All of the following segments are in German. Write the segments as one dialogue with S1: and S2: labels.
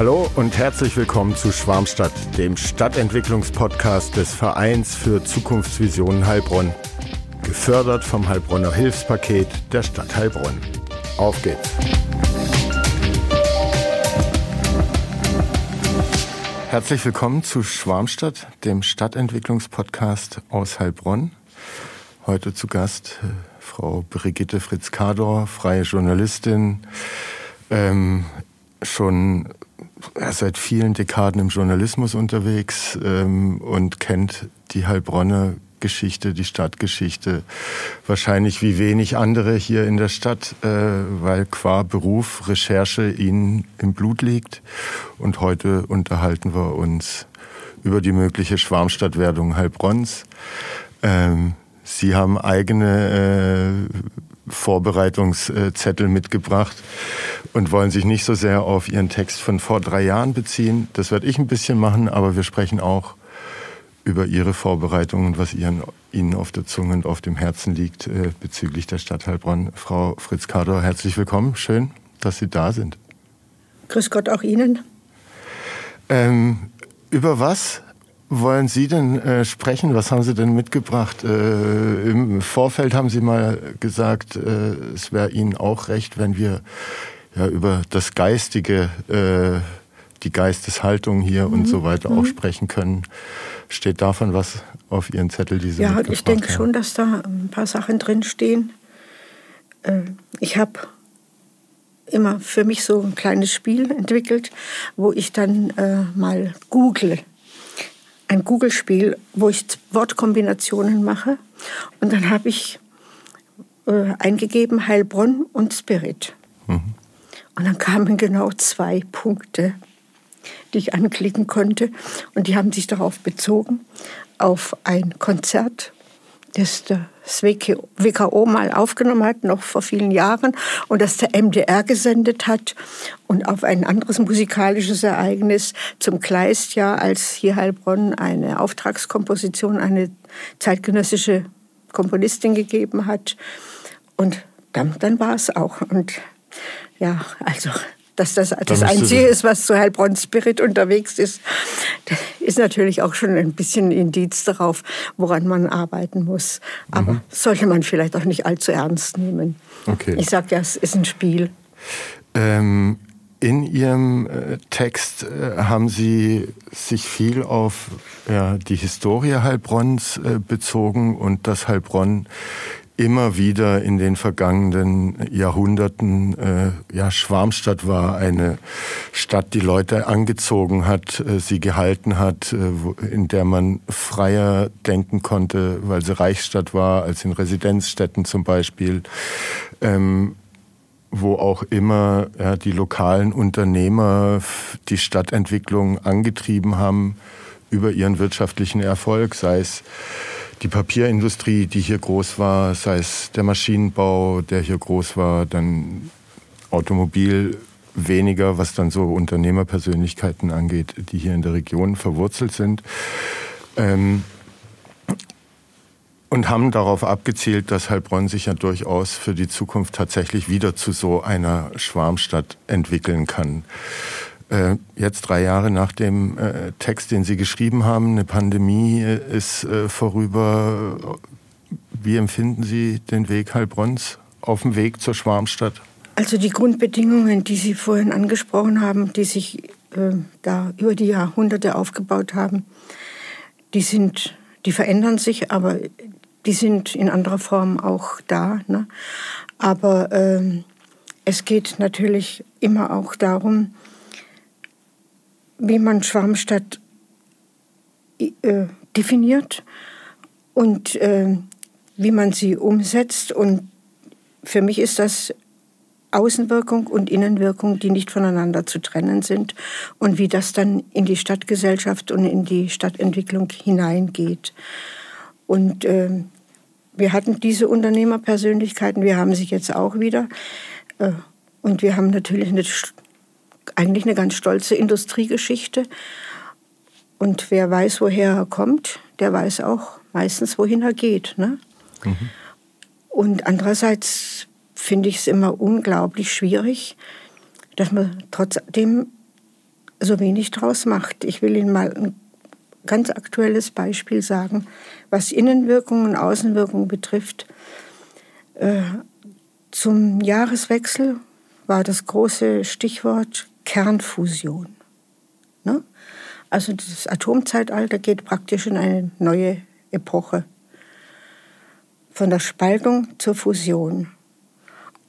S1: Hallo und herzlich willkommen zu Schwarmstadt, dem Stadtentwicklungspodcast des Vereins für Zukunftsvisionen Heilbronn. Gefördert vom Heilbronner Hilfspaket der Stadt Heilbronn. Auf geht's! Herzlich willkommen zu Schwarmstadt, dem Stadtentwicklungspodcast aus Heilbronn. Heute zu Gast äh, Frau Brigitte Fritz-Kador, freie Journalistin, ähm, schon seit vielen Dekaden im Journalismus unterwegs ähm, und kennt die Heilbronner Geschichte, die Stadtgeschichte wahrscheinlich wie wenig andere hier in der Stadt, äh, weil qua Beruf Recherche ihnen im Blut liegt. Und heute unterhalten wir uns über die mögliche Schwarmstadtwerdung Heilbronns. Ähm, Sie haben eigene äh, Vorbereitungszettel mitgebracht und wollen sich nicht so sehr auf Ihren Text von vor drei Jahren beziehen. Das werde ich ein bisschen machen, aber wir sprechen auch über Ihre Vorbereitungen, was Ihren, Ihnen auf der Zunge und auf dem Herzen liegt äh, bezüglich der Stadt Heilbronn. Frau Fritz-Kador, herzlich willkommen. Schön, dass Sie da sind.
S2: Grüß Gott auch Ihnen.
S1: Ähm, über was wollen Sie denn äh, sprechen? Was haben Sie denn mitgebracht? Äh, Im Vorfeld haben Sie mal gesagt, äh, es wäre Ihnen auch recht, wenn wir ja über das Geistige, äh, die Geisteshaltung hier mhm. und so weiter mhm. auch sprechen können. Steht davon was auf Ihren Zettel? Die Sie
S2: ja, ich denke haben? schon, dass da ein paar Sachen drinstehen. Äh, ich habe immer für mich so ein kleines Spiel entwickelt, wo ich dann äh, mal google ein Google-Spiel, wo ich Wortkombinationen mache. Und dann habe ich äh, eingegeben Heilbronn und Spirit. Mhm. Und dann kamen genau zwei Punkte, die ich anklicken konnte. Und die haben sich darauf bezogen, auf ein Konzert das das WKO mal aufgenommen hat, noch vor vielen Jahren, und das der MDR gesendet hat. Und auf ein anderes musikalisches Ereignis zum Kleistjahr, als hier Heilbronn eine Auftragskomposition, eine zeitgenössische Komponistin gegeben hat. Und dann, dann war es auch. Und ja, also dass das das Einzige ist, was zu Heilbronn Spirit unterwegs ist, ist natürlich auch schon ein bisschen ein Indiz darauf, woran man arbeiten muss. Aber mhm. sollte man vielleicht auch nicht allzu ernst nehmen. Okay. Ich sage ja, es ist ein Spiel.
S1: Ähm, in Ihrem äh, Text äh, haben Sie sich viel auf ja, die Historie Heilbronns äh, bezogen und dass Heilbronn immer wieder in den vergangenen Jahrhunderten äh, ja Schwarmstadt war, eine Stadt, die Leute angezogen hat, äh, sie gehalten hat, äh, in der man freier denken konnte, weil sie Reichsstadt war, als in Residenzstädten zum Beispiel. Ähm, wo auch immer ja, die lokalen Unternehmer die Stadtentwicklung angetrieben haben über ihren wirtschaftlichen Erfolg, sei es die Papierindustrie, die hier groß war, sei es der Maschinenbau, der hier groß war, dann Automobil weniger, was dann so Unternehmerpersönlichkeiten angeht, die hier in der Region verwurzelt sind. Ähm, und haben darauf abgezielt, dass Heilbronn sich ja durchaus für die Zukunft tatsächlich wieder zu so einer Schwarmstadt entwickeln kann. Äh, jetzt drei Jahre nach dem äh, Text, den Sie geschrieben haben, eine Pandemie äh, ist vorüber. Wie empfinden Sie den Weg Heilbronns auf dem Weg zur Schwarmstadt?
S2: Also die Grundbedingungen, die Sie vorhin angesprochen haben, die sich äh, da über die Jahrhunderte aufgebaut haben, die sind, die verändern sich, aber die sind in anderer Form auch da. Ne? Aber äh, es geht natürlich immer auch darum, wie man Schwarmstadt äh, definiert und äh, wie man sie umsetzt. Und für mich ist das Außenwirkung und Innenwirkung, die nicht voneinander zu trennen sind und wie das dann in die Stadtgesellschaft und in die Stadtentwicklung hineingeht. Und äh, wir hatten diese Unternehmerpersönlichkeiten, wir haben sie jetzt auch wieder. Äh, und wir haben natürlich eine eigentlich eine ganz stolze Industriegeschichte. Und wer weiß, woher er kommt, der weiß auch meistens, wohin er geht. Ne? Mhm. Und andererseits finde ich es immer unglaublich schwierig, dass man trotzdem so wenig draus macht. Ich will Ihnen mal ein ganz aktuelles Beispiel sagen, was Innenwirkung und Außenwirkung betrifft. Äh, zum Jahreswechsel war das große Stichwort Kernfusion. Ne? Also das Atomzeitalter geht praktisch in eine neue Epoche. Von der Spaltung zur Fusion.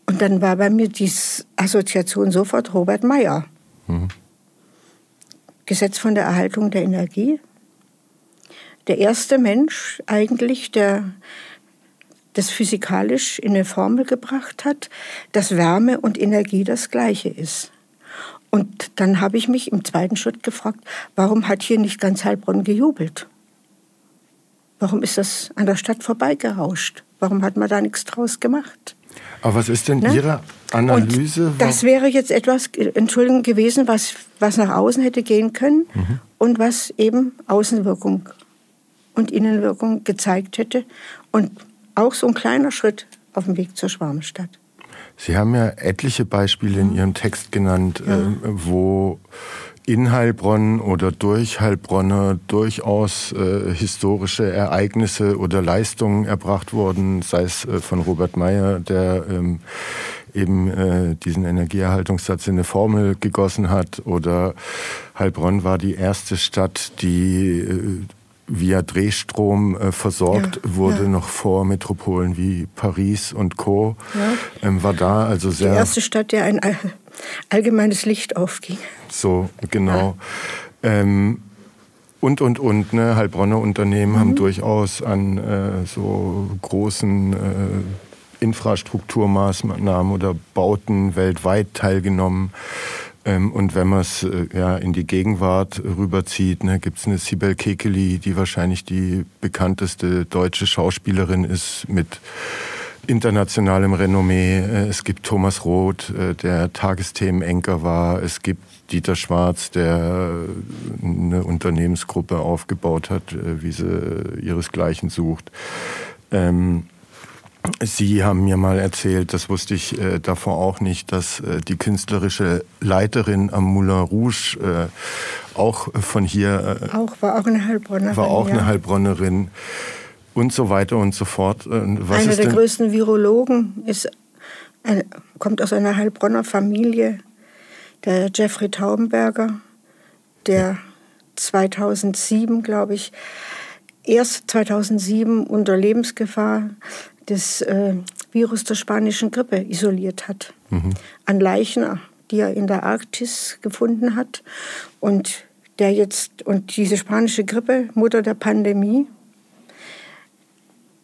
S2: Und dann war bei mir die Assoziation sofort Robert Meyer. Mhm. Gesetz von der Erhaltung der Energie. Der erste Mensch eigentlich, der das physikalisch in eine Formel gebracht hat, dass Wärme und Energie das gleiche ist. Und dann habe ich mich im zweiten Schritt gefragt, warum hat hier nicht ganz Heilbronn gejubelt? Warum ist das an der Stadt vorbeigerauscht? Warum hat man da nichts draus gemacht?
S1: Aber was ist denn ne? Ihre Analyse?
S2: Und das wäre jetzt etwas, Entschuldigung, gewesen, was, was nach außen hätte gehen können mhm. und was eben Außenwirkung und Innenwirkung gezeigt hätte. Und auch so ein kleiner Schritt auf dem Weg zur Schwarmstadt.
S1: Sie haben ja etliche Beispiele in Ihrem Text genannt, ja. äh, wo in Heilbronn oder durch Heilbronner durchaus äh, historische Ereignisse oder Leistungen erbracht wurden, sei es äh, von Robert Meyer, der ähm, eben äh, diesen Energieerhaltungssatz in eine Formel gegossen hat, oder Heilbronn war die erste Stadt, die äh, via Drehstrom äh, versorgt ja, wurde, ja. noch vor Metropolen wie Paris und Co. Ja. Ähm, war da also sehr.
S2: Die erste Stadt, der ein allgemeines Licht aufging.
S1: So, genau. Ähm, und, und, und, ne? Heilbronner Unternehmen mhm. haben durchaus an äh, so großen äh, Infrastrukturmaßnahmen oder Bauten weltweit teilgenommen. Ähm, und wenn man es äh, ja, in die Gegenwart rüberzieht, ne, gibt es eine Sibel Kekeli, die wahrscheinlich die bekannteste deutsche Schauspielerin ist mit internationalem Renommee. Äh, es gibt Thomas Roth, äh, der Tagesthemenenker war. Es gibt Dieter Schwarz, der eine Unternehmensgruppe aufgebaut hat, wie sie ihresgleichen sucht. Ähm, Sie haben mir mal erzählt, das wusste ich äh, davor auch nicht, dass äh, die künstlerische Leiterin am Moulin Rouge äh, auch von hier
S2: äh, auch war auch eine Heilbronnerin
S1: war auch ja. eine Heilbronnerin und so weiter und so fort.
S2: Äh, was Einer der denn? größten Virologen ist ein, kommt aus einer Heilbronner Familie, der Jeffrey Taubenberger, der 2007, glaube ich, erst 2007 unter Lebensgefahr das äh, Virus der spanischen Grippe isoliert hat. Mhm. An Leichen, die er in der Arktis gefunden hat. Und der jetzt, und diese spanische Grippe, Mutter der Pandemie,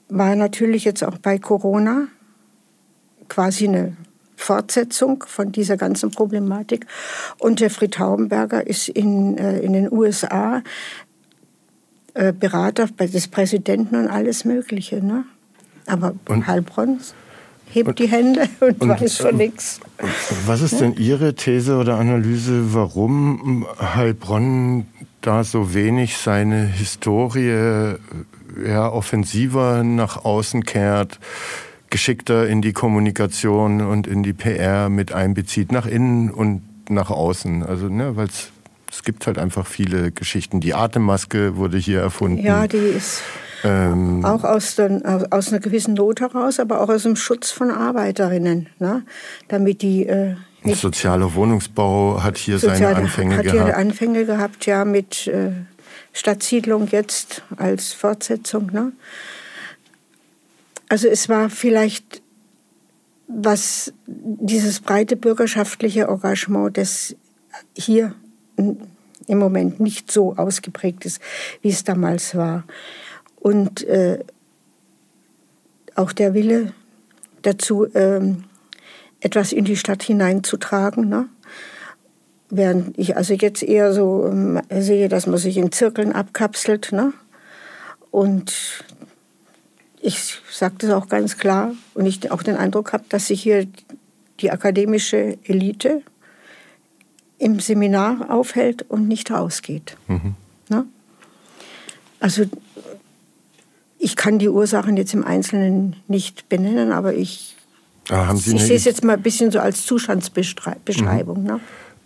S2: war natürlich jetzt auch bei Corona quasi eine Fortsetzung von dieser ganzen Problematik. Und Jeffrey Taubenberger ist in, äh, in den USA äh, Berater des Präsidenten und alles Mögliche. Ne? Aber und, Heilbronn hebt und, die Hände und, und weiß von nichts.
S1: Was ist denn Ihre These oder Analyse, warum Heilbronn da so wenig seine Historie ja, offensiver nach außen kehrt, geschickter in die Kommunikation und in die PR mit einbezieht, nach innen und nach außen? Also, ne, weil es gibt halt einfach viele Geschichten. Die Atemmaske wurde hier erfunden.
S2: Ja, die ist ähm, auch aus, den, aus, einer gewissen Not heraus, aber auch aus dem Schutz von Arbeiterinnen, ne? damit die äh,
S1: Sozialer Wohnungsbau hat hier Soziale, seine Anfänge
S2: hat
S1: gehabt. Hat
S2: hier Anfänge gehabt, ja, mit äh, Stadtsiedlung jetzt als Fortsetzung. Ne? Also es war vielleicht was dieses breite bürgerschaftliche Engagement, das hier im Moment nicht so ausgeprägt ist, wie es damals war und äh, auch der Wille dazu, ähm, etwas in die Stadt hineinzutragen. Ne? Während ich also jetzt eher so ähm, sehe, dass man sich in Zirkeln abkapselt. Ne? Und ich sage das auch ganz klar und ich auch den Eindruck habe, dass sich hier die akademische Elite im Seminar aufhält und nicht rausgeht. Mhm. Ne? Also ich kann die Ursachen jetzt im Einzelnen nicht benennen, aber ich, ah, ich sehe es jetzt mal ein bisschen so als Zustandsbeschreibung. Mhm. Ne?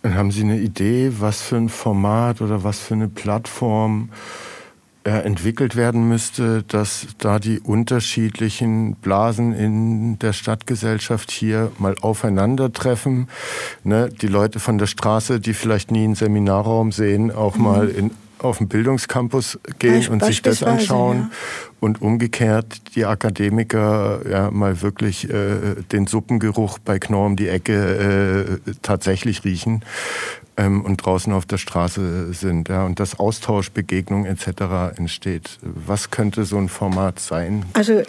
S1: haben Sie eine Idee, was für ein Format oder was für eine Plattform entwickelt werden müsste, dass da die unterschiedlichen Blasen in der Stadtgesellschaft hier mal aufeinandertreffen. Ne? Die Leute von der Straße, die vielleicht nie einen Seminarraum sehen, auch mhm. mal in, auf den Bildungscampus gehen und sich das anschauen. Ja. Und umgekehrt die Akademiker ja mal wirklich äh, den Suppengeruch bei Knorr um die Ecke äh, tatsächlich riechen und draußen auf der Straße sind ja, und dass Austausch, Begegnung etc. entsteht. Was könnte so ein Format sein?
S2: Also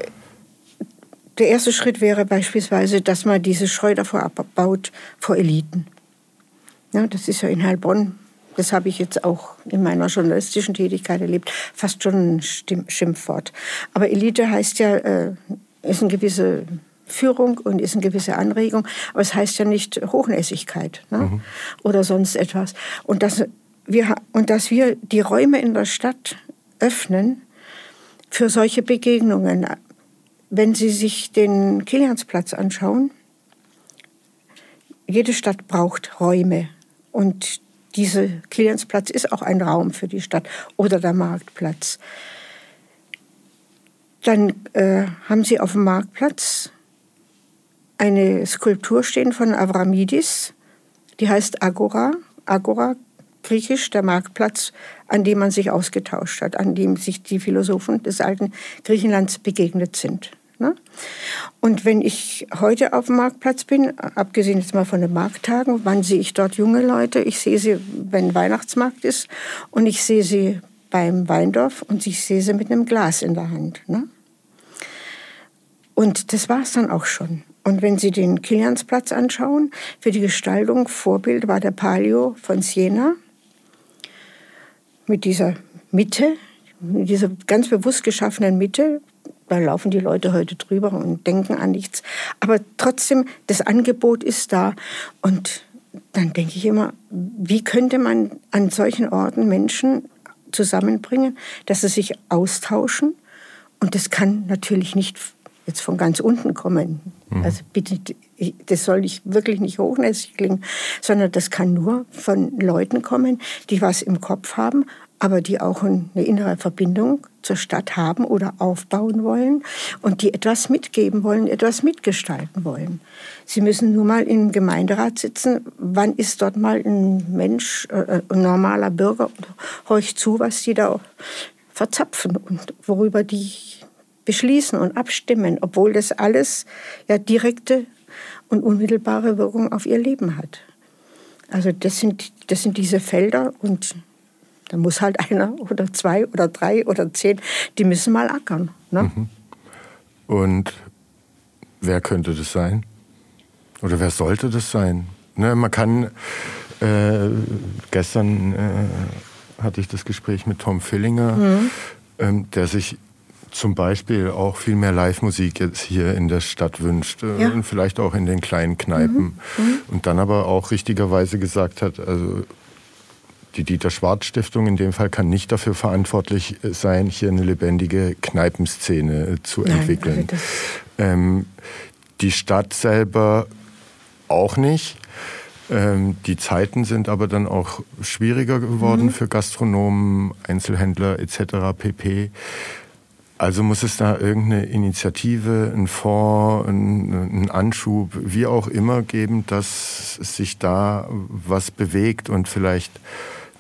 S2: der erste Schritt wäre beispielsweise, dass man diese Scheu davor abbaut vor Eliten. Ja, das ist ja in Heilbronn, das habe ich jetzt auch in meiner journalistischen Tätigkeit erlebt, fast schon ein Schimpfwort. Aber Elite heißt ja, äh, ist eine gewisse Führung und ist eine gewisse Anregung, aber es heißt ja nicht Hochnäsigkeit ne? mhm. oder sonst etwas. Und dass, wir, und dass wir die Räume in der Stadt öffnen für solche Begegnungen. Wenn Sie sich den Kiliansplatz anschauen, jede Stadt braucht Räume und dieser Kiliansplatz ist auch ein Raum für die Stadt oder der Marktplatz. Dann äh, haben Sie auf dem Marktplatz eine Skulptur stehen von Avramidis, die heißt Agora. Agora, griechisch, der Marktplatz, an dem man sich ausgetauscht hat, an dem sich die Philosophen des alten Griechenlands begegnet sind. Ne? Und wenn ich heute auf dem Marktplatz bin, abgesehen jetzt mal von den Markttagen, wann sehe ich dort junge Leute? Ich sehe sie, wenn Weihnachtsmarkt ist, und ich sehe sie beim Weindorf und ich sehe sie mit einem Glas in der Hand. Ne? Und das war es dann auch schon. Und wenn Sie den Kiliansplatz anschauen, für die Gestaltung Vorbild war der Palio von Siena mit dieser Mitte, mit dieser ganz bewusst geschaffenen Mitte. Da laufen die Leute heute drüber und denken an nichts. Aber trotzdem, das Angebot ist da. Und dann denke ich immer, wie könnte man an solchen Orten Menschen zusammenbringen, dass sie sich austauschen? Und das kann natürlich nicht jetzt von ganz unten kommen. Mhm. Also bitte, das soll nicht, wirklich nicht hochnäsig klingen, sondern das kann nur von Leuten kommen, die was im Kopf haben, aber die auch eine innere Verbindung zur Stadt haben oder aufbauen wollen und die etwas mitgeben wollen, etwas mitgestalten wollen. Sie müssen nur mal im Gemeinderat sitzen. Wann ist dort mal ein Mensch, äh, ein normaler Bürger, horcht zu, was die da verzapfen und worüber die beschließen und abstimmen, obwohl das alles ja direkte und unmittelbare Wirkung auf ihr Leben hat. Also das sind, das sind diese Felder und da muss halt einer oder zwei oder drei oder zehn, die müssen mal ackern. Ne? Mhm.
S1: Und wer könnte das sein? Oder wer sollte das sein? Ne, man kann, äh, gestern äh, hatte ich das Gespräch mit Tom Fillinger, mhm. ähm, der sich zum Beispiel auch viel mehr Live-Musik jetzt hier in der Stadt wünscht äh, ja. und vielleicht auch in den kleinen Kneipen. Mhm. Mhm. Und dann aber auch richtigerweise gesagt hat, also die Dieter Schwarz Stiftung in dem Fall kann nicht dafür verantwortlich sein, hier eine lebendige Kneipenszene äh, zu Nein, entwickeln. Also ähm, die Stadt selber auch nicht. Ähm, die Zeiten sind aber dann auch schwieriger geworden mhm. für Gastronomen, Einzelhändler etc. pp. Also muss es da irgendeine Initiative, einen Fonds, einen Anschub, wie auch immer geben, dass sich da was bewegt und vielleicht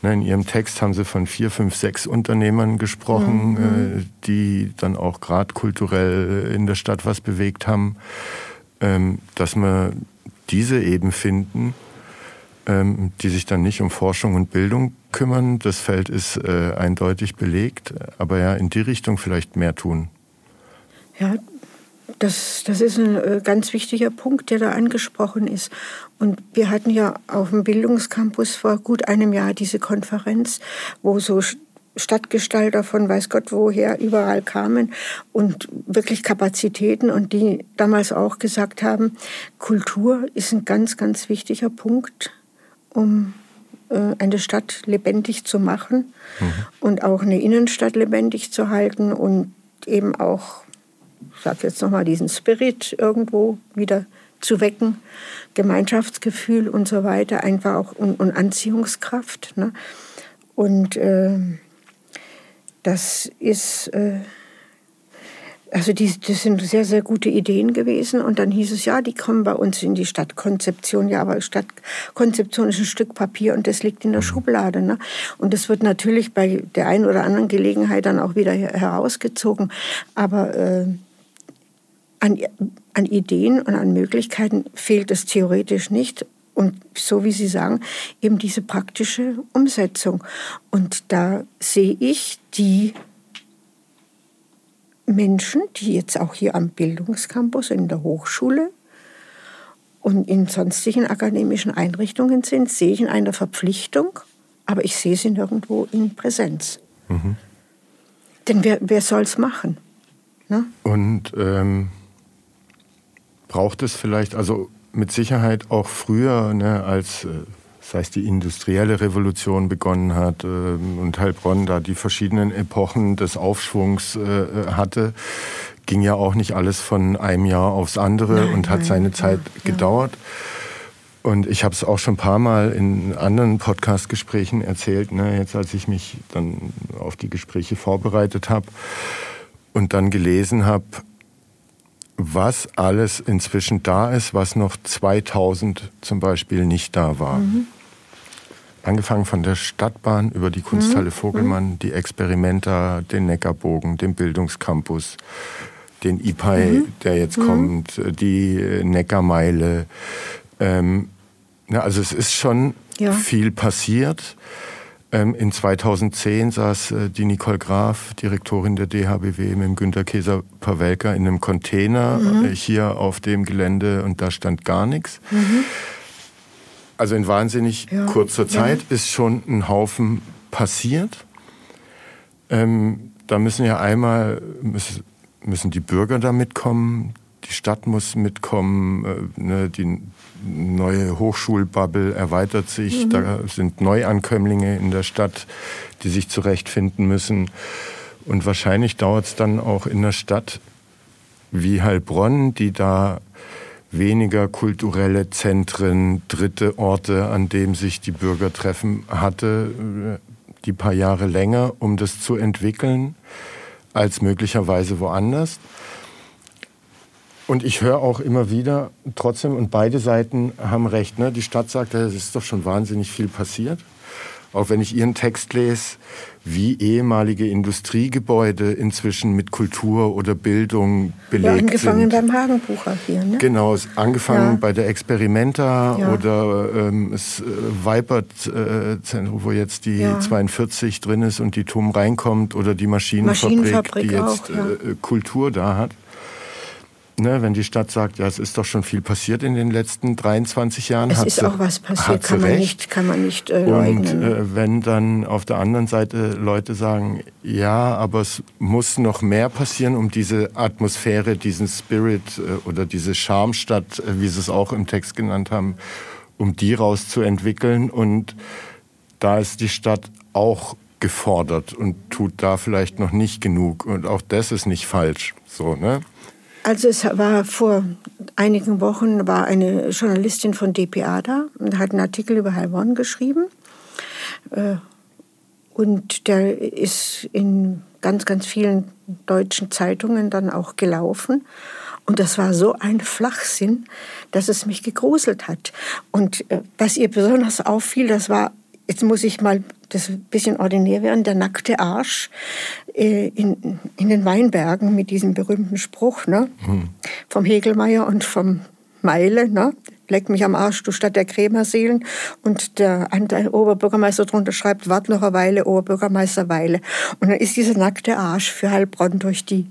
S1: ne, in Ihrem Text haben Sie von vier, fünf, sechs Unternehmern gesprochen, mhm. äh, die dann auch gerade kulturell in der Stadt was bewegt haben, ähm, dass wir diese eben finden die sich dann nicht um Forschung und Bildung kümmern. Das Feld ist äh, eindeutig belegt, aber ja, in die Richtung vielleicht mehr tun.
S2: Ja, das, das ist ein äh, ganz wichtiger Punkt, der da angesprochen ist. Und wir hatten ja auf dem Bildungscampus vor gut einem Jahr diese Konferenz, wo so Stadtgestalter von weiß Gott woher überall kamen und wirklich Kapazitäten und die damals auch gesagt haben, Kultur ist ein ganz, ganz wichtiger Punkt um äh, eine Stadt lebendig zu machen mhm. und auch eine Innenstadt lebendig zu halten und eben auch, ich sage jetzt nochmal, diesen Spirit irgendwo wieder zu wecken, Gemeinschaftsgefühl und so weiter, einfach auch und, und Anziehungskraft. Ne? Und äh, das ist, äh, also die, das sind sehr, sehr gute Ideen gewesen. Und dann hieß es, ja, die kommen bei uns in die Stadtkonzeption. Ja, aber Stadtkonzeption ist ein Stück Papier und das liegt in der mhm. Schublade. Ne? Und das wird natürlich bei der einen oder anderen Gelegenheit dann auch wieder herausgezogen. Aber äh, an, an Ideen und an Möglichkeiten fehlt es theoretisch nicht. Und so wie Sie sagen, eben diese praktische Umsetzung. Und da sehe ich die Menschen, die jetzt auch hier am Bildungscampus in der Hochschule und in sonstigen akademischen Einrichtungen sind, sehe ich in einer Verpflichtung, aber ich sehe sie nirgendwo in Präsenz. Mhm. Denn wer, wer soll es machen?
S1: Ne? Und ähm, braucht es vielleicht, also mit Sicherheit auch früher, ne, als äh, das heißt, die industrielle Revolution begonnen hat äh, und Heilbronn da die verschiedenen Epochen des Aufschwungs äh, hatte, ging ja auch nicht alles von einem Jahr aufs andere nein, und hat nein, seine Zeit ja, gedauert. Und ich habe es auch schon ein paar Mal in anderen Podcast-Gesprächen erzählt, ne, jetzt als ich mich dann auf die Gespräche vorbereitet habe und dann gelesen habe, was alles inzwischen da ist, was noch 2000 zum Beispiel nicht da war. Mhm. Angefangen von der Stadtbahn über die Kunsthalle mhm. Vogelmann, die Experimenta, den Neckarbogen, den Bildungscampus, den IPAI, mhm. der jetzt mhm. kommt, die Neckarmeile. Ähm, also es ist schon ja. viel passiert. Ähm, in 2010 saß äh, die Nicole Graf, Direktorin der DHBW, mit dem Günter Käser-Pawelka in einem Container mhm. Äh, hier auf dem Gelände und da stand gar nichts. Also in wahnsinnig ja. kurzer Zeit ja. ist schon ein Haufen passiert. Ähm, da müssen ja einmal müssen, müssen die Bürger da mitkommen, die Stadt muss mitkommen, äh, ne, die neue Hochschulbubble erweitert sich, mhm. da sind Neuankömmlinge in der Stadt, die sich zurechtfinden müssen. Und wahrscheinlich dauert es dann auch in der Stadt wie Heilbronn, die da weniger kulturelle Zentren, dritte Orte, an denen sich die Bürger treffen, hatte, die paar Jahre länger, um das zu entwickeln, als möglicherweise woanders. Und ich höre auch immer wieder trotzdem, und beide Seiten haben recht, ne? die Stadt sagt, es ist doch schon wahnsinnig viel passiert. Auch wenn ich Ihren Text lese, wie ehemalige Industriegebäude inzwischen mit Kultur oder Bildung belegt ja,
S2: angefangen
S1: sind.
S2: beim Hagenbucher hier, ne?
S1: Genau, angefangen ja. bei der Experimenta ja. oder ähm, das äh, Weipert-Zentrum, äh, wo jetzt die ja. 42 drin ist und die TUM reinkommt oder die Maschinenfabrik, Maschinenfabrik die jetzt auch, äh, Kultur da hat. Ne, wenn die Stadt sagt, ja, es ist doch schon viel passiert in den letzten 23 Jahren.
S2: Es ist sie, auch was passiert, kann man, nicht, kann man nicht äh,
S1: leugnen. Und äh, wenn dann auf der anderen Seite Leute sagen, ja, aber es muss noch mehr passieren, um diese Atmosphäre, diesen Spirit äh, oder diese Charmstadt, äh, wie sie es auch im Text genannt haben, um die rauszuentwickeln. Und da ist die Stadt auch gefordert und tut da vielleicht noch nicht genug. Und auch das ist nicht falsch. So, ne?
S2: Also es war vor einigen Wochen war eine Journalistin von dpa da und hat einen Artikel über Heilbronn geschrieben. Äh, und der ist in ganz, ganz vielen deutschen Zeitungen dann auch gelaufen. Und das war so ein Flachsinn, dass es mich gegruselt hat. Und äh, was ihr besonders auffiel, das war jetzt muss ich mal das ein bisschen ordinär werden, der nackte Arsch äh, in, in den Weinbergen mit diesem berühmten Spruch ne? Mhm. vom Hegelmeier und vom Meile, ne? leck mich am Arsch, du Stadt der Krämerseelen. Und der, der Oberbürgermeister drunter schreibt, wart noch eine Weile, Oberbürgermeister Weile. Und dann ist dieser nackte Arsch für Heilbronn durch die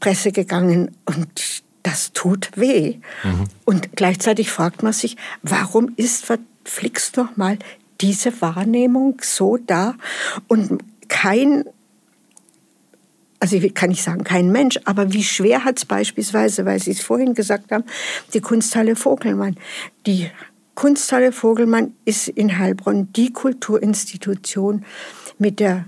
S2: Presse gegangen und das tut weh. Mhm. Und gleichzeitig fragt man sich, warum ist verflixt doch mal diese Wahrnehmung so da und kein also kann ich sagen, kein Mensch, aber wie schwer hat es beispielsweise, weil Sie es vorhin gesagt haben, die Kunsthalle Vogelmann. Die Kunsthalle Vogelmann ist in Heilbronn die Kulturinstitution mit der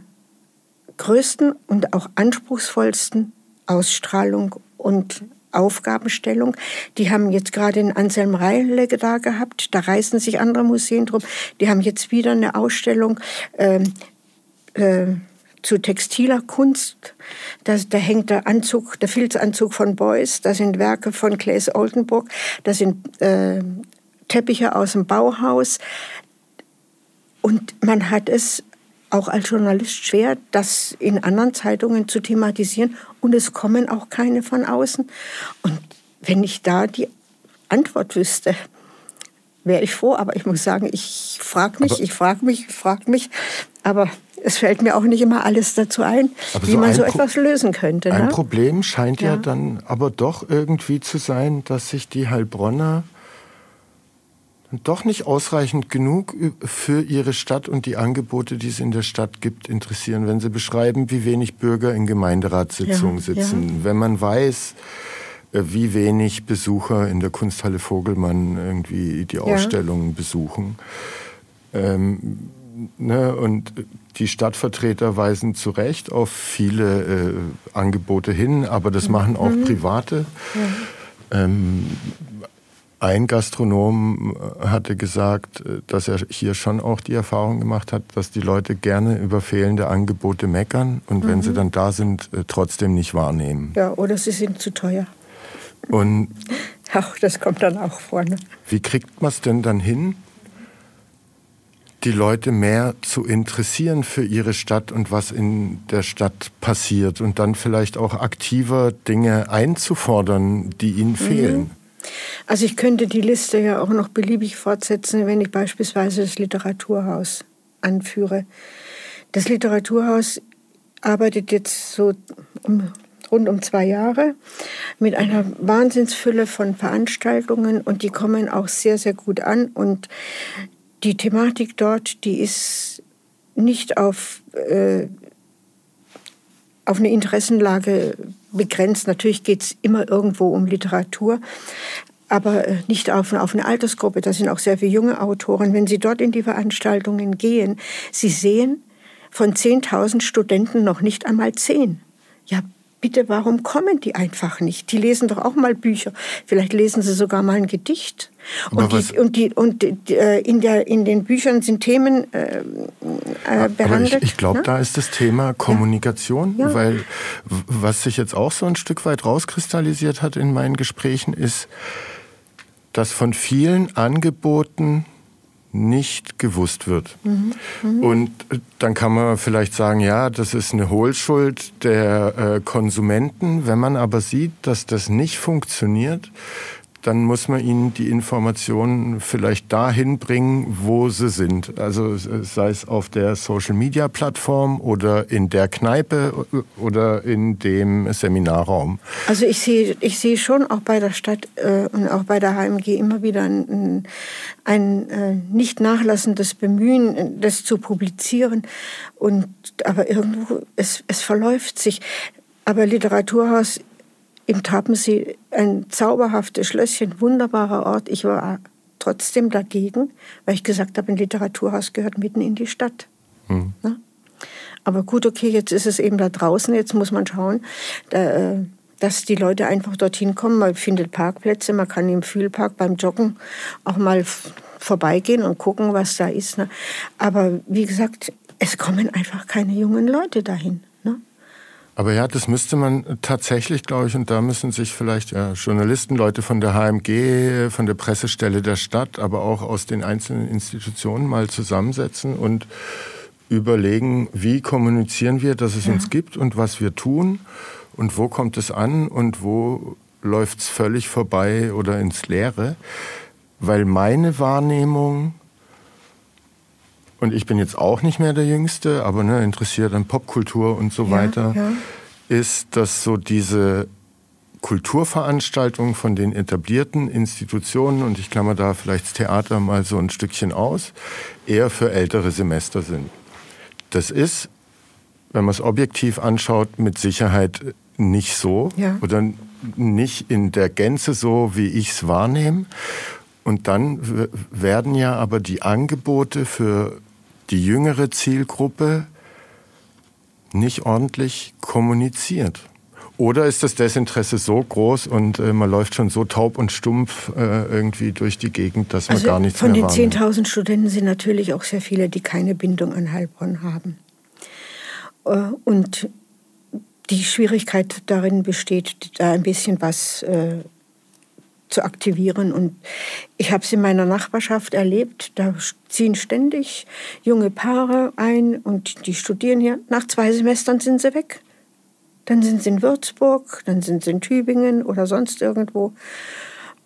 S2: größten und auch anspruchsvollsten Ausstrahlung und Aufgabenstellung. Die haben jetzt gerade in Anselm Reile da gehabt, da reißen sich andere Museen drum. Die haben jetzt wieder eine Ausstellung ähm, äh, zu textiler Kunst. Da, da hängt der Anzug, der Filzanzug von Beuys, da sind Werke von Claes Oldenburg, da sind äh, Teppiche aus dem Bauhaus. Und man hat es auch als Journalist schwer, das in anderen Zeitungen zu thematisieren. Und es kommen auch keine von außen. Und wenn ich da die Antwort wüsste, wäre ich froh. Aber ich muss sagen, ich frage mich, aber ich frage mich, ich frage mich. Aber es fällt mir auch nicht immer alles dazu ein, wie so man so etwas lösen könnte.
S1: Ein ne? Problem scheint ja. ja dann aber doch irgendwie zu sein, dass sich die Heilbronner doch nicht ausreichend genug für ihre Stadt und die Angebote, die es in der Stadt gibt, interessieren, wenn sie beschreiben, wie wenig Bürger in Gemeinderatssitzungen ja, sitzen. Ja. Wenn man weiß, äh, wie wenig Besucher in der Kunsthalle Vogelmann irgendwie die Ausstellungen ja. besuchen. Ähm, ne, und die Stadtvertreter weisen zu Recht auf viele äh, Angebote hin, aber das machen auch mhm. Private. Ähm, ein Gastronom äh, hatte gesagt, äh, dass er hier schon auch die Erfahrung gemacht hat, dass die Leute gerne über fehlende Angebote meckern und mhm. wenn sie mhm. dann da sind, äh, trotzdem nicht wahrnehmen.
S2: Ja, oder sie sind zu teuer.
S1: Und
S2: Ach, das kommt dann auch vorne.
S1: Wie kriegt man es denn dann hin, die Leute mehr zu interessieren für ihre Stadt und was in der Stadt passiert und dann vielleicht auch aktiver Dinge einzufordern, die ihnen mhm.
S2: Also ich könnte die Liste ja auch noch beliebig fortsetzen, wenn ich beispielsweise das Literaturhaus anführe. Das Literaturhaus arbeitet jetzt so um, rund um zwei Jahre mit einer Wahnsinnsfülle von Veranstaltungen und die kommen auch sehr, sehr gut an. Und die Thematik dort, die ist nicht auf, äh, auf eine Interessenlage begrenzt. Natürlich geht es immer irgendwo um Literatur, aber äh, nicht auf, auf eine Altersgruppe. Da sind auch sehr viele junge Autoren. Wenn Sie dort in die Veranstaltungen gehen, Sie sehen von 10.000 Studenten noch nicht einmal 10. Ja, bitte, warum kommen die einfach nicht? Die lesen doch auch mal Bücher. Vielleicht lesen sie sogar mal ein Gedicht. Und, die, und, die, und äh, in, der, in den Büchern sind Themen äh, äh, behandelt.
S1: Ich, ich glaube, ne? da ist das Thema Kommunikation, ja. Ja. weil was sich jetzt auch so ein Stück weit rauskristallisiert hat in meinen Gesprächen ist, dass von vielen Angeboten nicht gewusst wird. Mhm. Mhm. Und dann kann man vielleicht sagen, ja, das ist eine Hohlschuld der äh, Konsumenten. Wenn man aber sieht, dass das nicht funktioniert, dann muss man ihnen die Informationen vielleicht dahin bringen, wo sie sind. Also sei es auf der Social-Media-Plattform oder in der Kneipe oder in dem Seminarraum.
S2: Also ich sehe, ich sehe schon auch bei der Stadt äh, und auch bei der HMG immer wieder ein, ein äh, nicht nachlassendes Bemühen, das zu publizieren. Und, aber irgendwo, es, es verläuft sich. Aber Literaturhaus im Tappensee ein zauberhaftes Schlösschen, wunderbarer Ort. Ich war trotzdem dagegen, weil ich gesagt habe, ein Literaturhaus gehört mitten in die Stadt. Mhm. Aber gut, okay, jetzt ist es eben da draußen, jetzt muss man schauen, äh, dass die Leute einfach dorthin kommen. Man findet Parkplätze, man kann im Fühlpark beim Joggen auch mal vorbeigehen und gucken, was da ist. Ne? Aber wie gesagt, es kommen einfach keine jungen Leute dahin.
S1: Aber ja, das müsste man tatsächlich, glaube ich, und da müssen sich vielleicht ja, Journalisten, Leute von der HMG, von der Pressestelle der Stadt, aber auch aus den einzelnen Institutionen mal zusammensetzen und überlegen, wie kommunizieren wir, dass es ja. uns gibt und was wir tun und wo kommt es an und wo läuft es völlig vorbei oder ins Leere. Weil meine Wahrnehmung und ich bin jetzt auch nicht mehr der Jüngste, aber ne, interessiert an Popkultur und so ja, weiter, ja. ist, dass so diese Kulturveranstaltungen von den etablierten Institutionen, und ich klammer da vielleicht das Theater mal so ein Stückchen aus, eher für ältere Semester sind. Das ist, wenn man es objektiv anschaut, mit Sicherheit nicht so ja. oder nicht in der Gänze so, wie ich es wahrnehme. Und dann werden ja aber die Angebote für die jüngere Zielgruppe nicht ordentlich kommuniziert. Oder ist das Desinteresse so groß und äh, man läuft schon so taub und stumpf äh, irgendwie durch die Gegend, dass man
S2: also
S1: gar nichts
S2: von
S1: mehr
S2: Von den 10.000 Studenten sind natürlich auch sehr viele, die keine Bindung an Heilbronn haben. Äh, und die Schwierigkeit darin besteht, da ein bisschen was äh, zu aktivieren. Und ich habe es in meiner Nachbarschaft erlebt. Da ziehen ständig junge Paare ein und die studieren hier. Nach zwei Semestern sind sie weg. Dann sind sie in Würzburg, dann sind sie in Tübingen oder sonst irgendwo.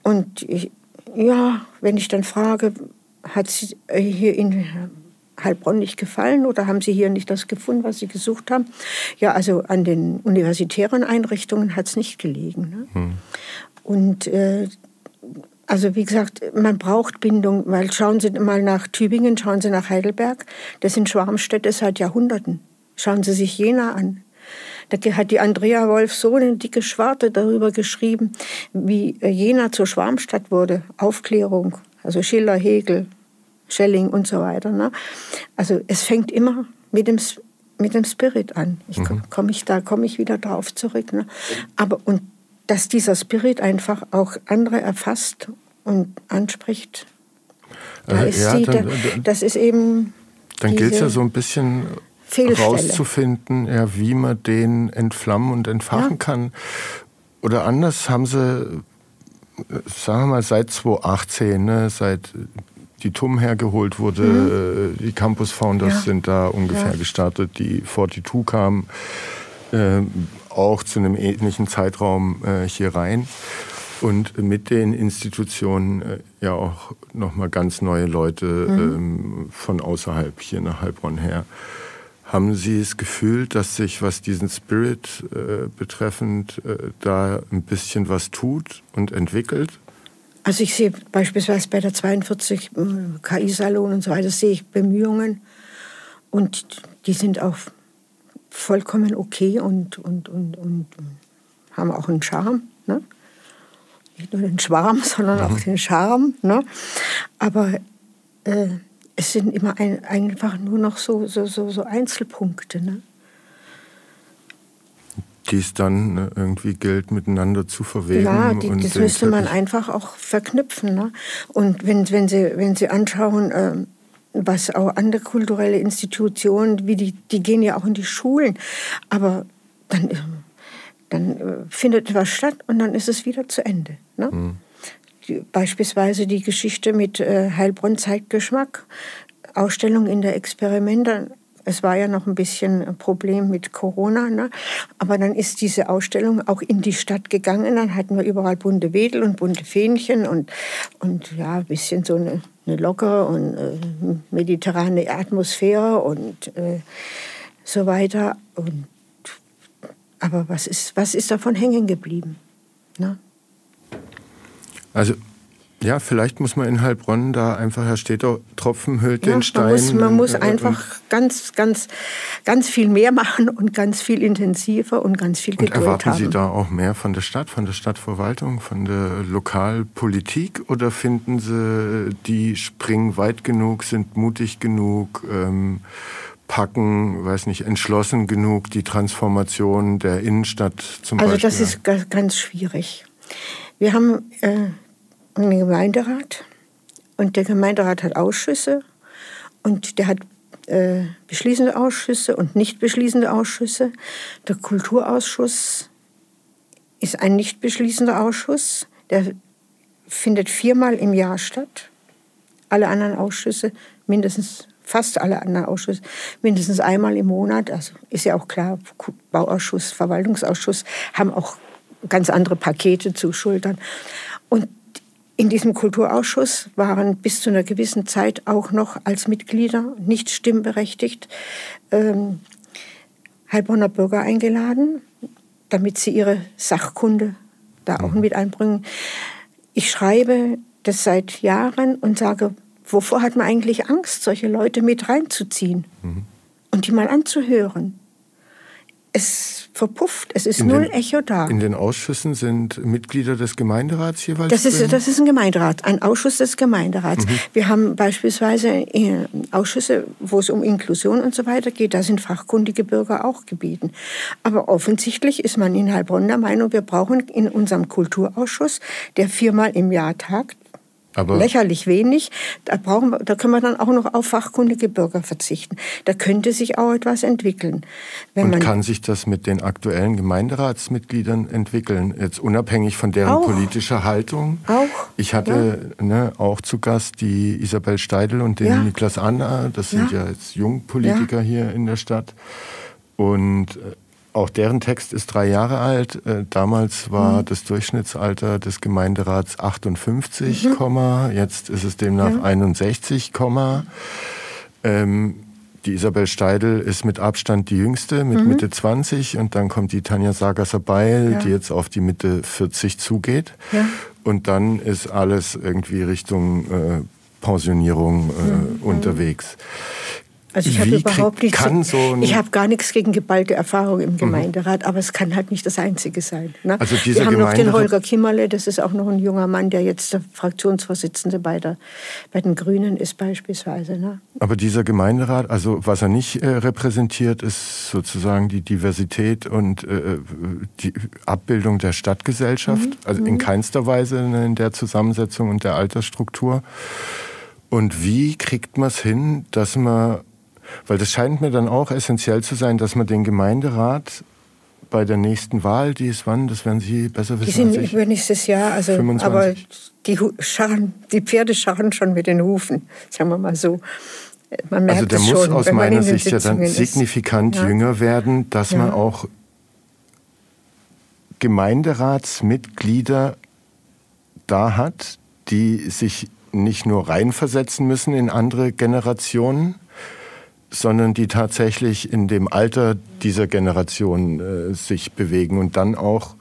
S2: Und ich, ja, wenn ich dann frage, hat sie hier in Heilbronn nicht gefallen oder haben Sie hier nicht das gefunden, was Sie gesucht haben? Ja, also an den universitären Einrichtungen hat es nicht gelegen. Ne? Hm. Und äh, also wie gesagt, man braucht Bindung, weil schauen Sie mal nach Tübingen, schauen Sie nach Heidelberg, das sind Schwarmstädte seit Jahrhunderten. Schauen Sie sich Jena an. Da hat die Andrea Wolf so eine dicke Schwarte darüber geschrieben, wie Jena zur Schwarmstadt wurde. Aufklärung, also Schiller, Hegel, Schelling und so weiter. Ne? Also es fängt immer mit dem, mit dem Spirit an. Ich mhm. komme ich da komme ich wieder drauf zurück. Ne? Aber und dass dieser Spirit einfach auch andere erfasst und anspricht. Da äh, ist ja, sie, dann, da, das ist eben.
S1: Dann gilt es ja so ein bisschen herauszufinden, ja, wie man den entflammen und entfachen ja. kann. Oder anders haben sie, sagen wir mal, seit 2018, ne, seit die TUM hergeholt wurde, mhm. die Campus Founders ja. sind da ungefähr gestartet, die 42 kamen äh, auch zu einem ähnlichen Zeitraum äh, hier rein und mit den Institutionen äh, ja auch nochmal ganz neue Leute mhm. ähm, von außerhalb hier nach Heilbronn her. Haben Sie das Gefühl, dass sich, was diesen Spirit äh, betreffend, äh, da ein bisschen was tut und entwickelt?
S2: Also ich sehe beispielsweise bei der 42 äh, KI-Salon und so weiter, sehe ich Bemühungen und die sind auch vollkommen okay und, und, und, und haben auch einen Charme. Ne? Nicht nur den Schwarm, sondern mhm. auch den Charme. Ne? Aber äh, es sind immer ein, einfach nur noch so, so, so, so Einzelpunkte. Ne?
S1: die es dann ne, irgendwie gilt, miteinander zu verweben.
S2: Ja, die, das müsste man einfach auch verknüpfen. Ne? Und wenn, wenn, Sie, wenn Sie anschauen, äh, was auch andere kulturelle Institutionen, wie die, die gehen ja auch in die Schulen, aber dann, äh, dann äh, findet was statt und dann ist es wieder zu Ende. Ne? Mhm. Die, beispielsweise die Geschichte mit äh, Heilbronn zeigt Geschmack. Ausstellung in der Experimente es war ja noch ein bisschen ein Problem mit Corona, ne? aber dann ist diese Ausstellung auch in die Stadt gegangen. Dann hatten wir überall bunte Wedel und bunte Fähnchen und, und ja, ein bisschen so eine, eine lockere und äh, mediterrane Atmosphäre und äh, so weiter. Und, aber was ist, was ist davon hängen geblieben? Ne?
S1: Also ja, vielleicht muss man in Heilbronn da einfach, Herr Städter, Tropfen hüllt ja, den Stein.
S2: Man muss, man muss einfach ganz, ganz, ganz viel mehr machen und ganz viel intensiver und ganz viel Geduld
S1: und erwarten
S2: haben.
S1: Sie da auch mehr von der Stadt, von der Stadtverwaltung, von der Lokalpolitik oder finden Sie, die springen weit genug, sind mutig genug, ähm, packen, weiß nicht, entschlossen genug die Transformation der Innenstadt zum
S2: also
S1: Beispiel?
S2: Also das ist ganz schwierig. Wir haben äh, einen Gemeinderat und der Gemeinderat hat Ausschüsse und der hat äh, beschließende Ausschüsse und nicht beschließende Ausschüsse. Der Kulturausschuss ist ein nicht beschließender Ausschuss, der findet viermal im Jahr statt. Alle anderen Ausschüsse mindestens fast alle anderen Ausschüsse mindestens einmal im Monat. Also ist ja auch klar, Bauausschuss, Verwaltungsausschuss haben auch ganz andere Pakete zu schultern. Und in diesem Kulturausschuss waren bis zu einer gewissen Zeit auch noch als Mitglieder nicht stimmberechtigt ähm, Heilbronner Bürger eingeladen, damit sie ihre Sachkunde da auch mhm. mit einbringen. Ich schreibe das seit Jahren und sage, wovor hat man eigentlich Angst, solche Leute mit reinzuziehen mhm. und die mal anzuhören? Es verpufft. Es ist in null
S1: den,
S2: Echo da.
S1: In den Ausschüssen sind Mitglieder des Gemeinderats jeweils
S2: das ist? Das ist ein Gemeinderat, ein Ausschuss des Gemeinderats. Mhm. Wir haben beispielsweise äh, Ausschüsse, wo es um Inklusion und so weiter geht. Da sind fachkundige Bürger auch gebeten. Aber offensichtlich ist man in Heilbronn der Meinung, wir brauchen in unserem Kulturausschuss, der viermal im Jahr tagt, aber lächerlich wenig. Da, brauchen wir, da können wir dann auch noch auf fachkundige Bürger verzichten. Da könnte sich auch etwas entwickeln.
S1: und kann sich das mit den aktuellen Gemeinderatsmitgliedern entwickeln, jetzt unabhängig von deren auch, politischer Haltung?
S2: Auch.
S1: Ich hatte ja. ne, auch zu Gast die Isabel Steidel und den ja. Niklas Anna. Das sind ja, ja jetzt Jungpolitiker hier in der Stadt. Und äh, auch deren Text ist drei Jahre alt. Äh, damals war mhm. das Durchschnittsalter des Gemeinderats 58, mhm. jetzt ist es demnach ja. 61, ähm, die Isabel Steidel ist mit Abstand die jüngste, mit mhm. Mitte 20. Und dann kommt die Tanja Sagasser-Beil, ja. die jetzt auf die Mitte 40 zugeht. Ja. Und dann ist alles irgendwie Richtung äh, Pensionierung äh, mhm. unterwegs.
S2: Also ich habe überhaupt nichts. So ich habe gar nichts gegen geballte Erfahrung im mhm. Gemeinderat, mhm. aber es kann halt nicht das Einzige sein. Ne? Also Wir haben noch den Holger Kimmerle, das ist auch noch ein junger Mann, der jetzt der Fraktionsvorsitzende bei, der, bei den Grünen ist beispielsweise. Ne?
S1: Aber dieser Gemeinderat, also was er nicht äh, repräsentiert, ist sozusagen die Diversität und äh, die Abbildung der Stadtgesellschaft, mhm. also in mhm. keinster Weise ne, in der Zusammensetzung und der Altersstruktur. Und wie kriegt man es hin, dass man weil das scheint mir dann auch essentiell zu sein, dass man den Gemeinderat bei der nächsten Wahl, die ist wann, das werden Sie besser wissen.
S2: Die sind übernächstes Jahr, also, 25. aber die, scharren, die Pferde scharren schon mit den Hufen, sagen wir mal so.
S1: Man merkt also der muss schon, aus meiner Sicht ja dann signifikant ja. jünger werden, dass ja. man auch Gemeinderatsmitglieder da hat, die sich nicht nur reinversetzen müssen in andere Generationen, sondern die tatsächlich in dem Alter dieser Generation äh, sich bewegen und dann auch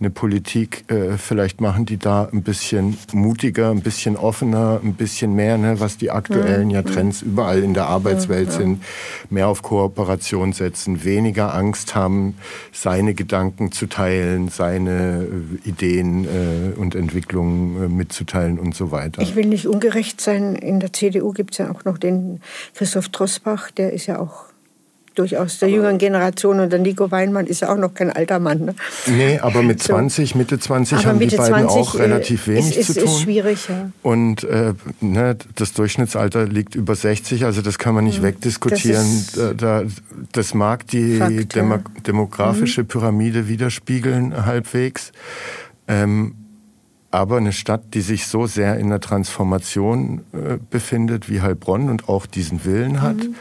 S1: eine Politik äh, vielleicht machen, die da ein bisschen mutiger, ein bisschen offener, ein bisschen mehr, ne, was die aktuellen ja, Trends überall in der Arbeitswelt ja, ja. sind, mehr auf Kooperation setzen, weniger Angst haben, seine Gedanken zu teilen, seine äh, Ideen äh, und Entwicklungen äh, mitzuteilen und so weiter.
S2: Ich will nicht ungerecht sein. In der CDU gibt es ja auch noch den Christoph Trossbach, der ist ja auch durchaus der jüngeren Generation und der Nico Weinmann ist ja auch noch kein alter Mann. Ne?
S1: Nee, aber mit 20, so. Mitte 20 aber haben Mitte die beiden 20 auch relativ wenig
S2: ist,
S1: ist, zu tun.
S2: Ist schwierig, ja.
S1: Und äh, ne, das Durchschnittsalter liegt über 60, also das kann man nicht mhm. wegdiskutieren. Das, da, das mag die Fakt, Demo ja. demografische mhm. Pyramide widerspiegeln halbwegs. Ähm, aber eine Stadt, die sich so sehr in der Transformation äh, befindet wie Heilbronn und auch diesen Willen hat, mhm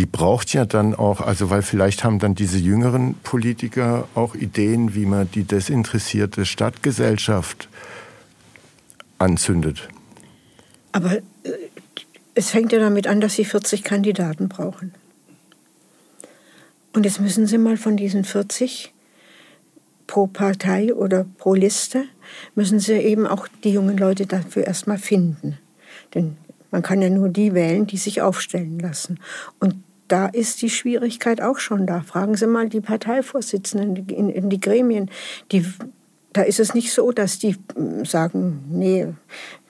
S1: die braucht ja dann auch, also weil vielleicht haben dann diese jüngeren Politiker auch Ideen, wie man die desinteressierte Stadtgesellschaft anzündet.
S2: Aber äh, es fängt ja damit an, dass sie 40 Kandidaten brauchen. Und jetzt müssen sie mal von diesen 40 pro Partei oder pro Liste, müssen sie eben auch die jungen Leute dafür erstmal finden. Denn man kann ja nur die wählen, die sich aufstellen lassen. Und da ist die Schwierigkeit auch schon da. Fragen Sie mal die Parteivorsitzenden in, in die Gremien. Die, da ist es nicht so, dass die hm, sagen, nee,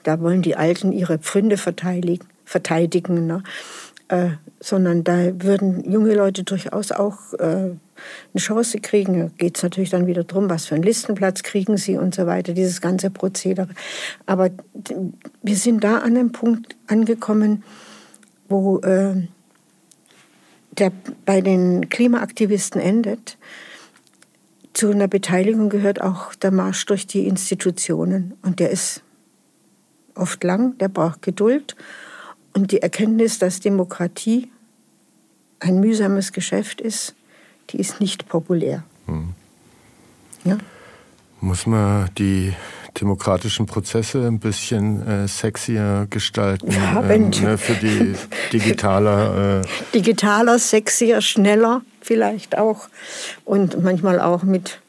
S2: da wollen die Alten ihre Pfründe verteidigen, verteidigen ne? äh, sondern da würden junge Leute durchaus auch äh, eine Chance kriegen. Da geht es natürlich dann wieder darum, was für einen Listenplatz kriegen sie und so weiter, dieses ganze Prozedere. Aber wir sind da an einem Punkt angekommen, wo äh, der bei den Klimaaktivisten endet. Zu einer Beteiligung gehört auch der Marsch durch die Institutionen. Und der ist oft lang, der braucht Geduld. Und die Erkenntnis, dass Demokratie ein mühsames Geschäft ist, die ist nicht populär. Hm.
S1: Ja? Muss man die demokratischen Prozesse ein bisschen äh, sexier gestalten ja, ähm, ne, für die digitaler.
S2: Äh digitaler, sexier, schneller vielleicht auch und manchmal auch mit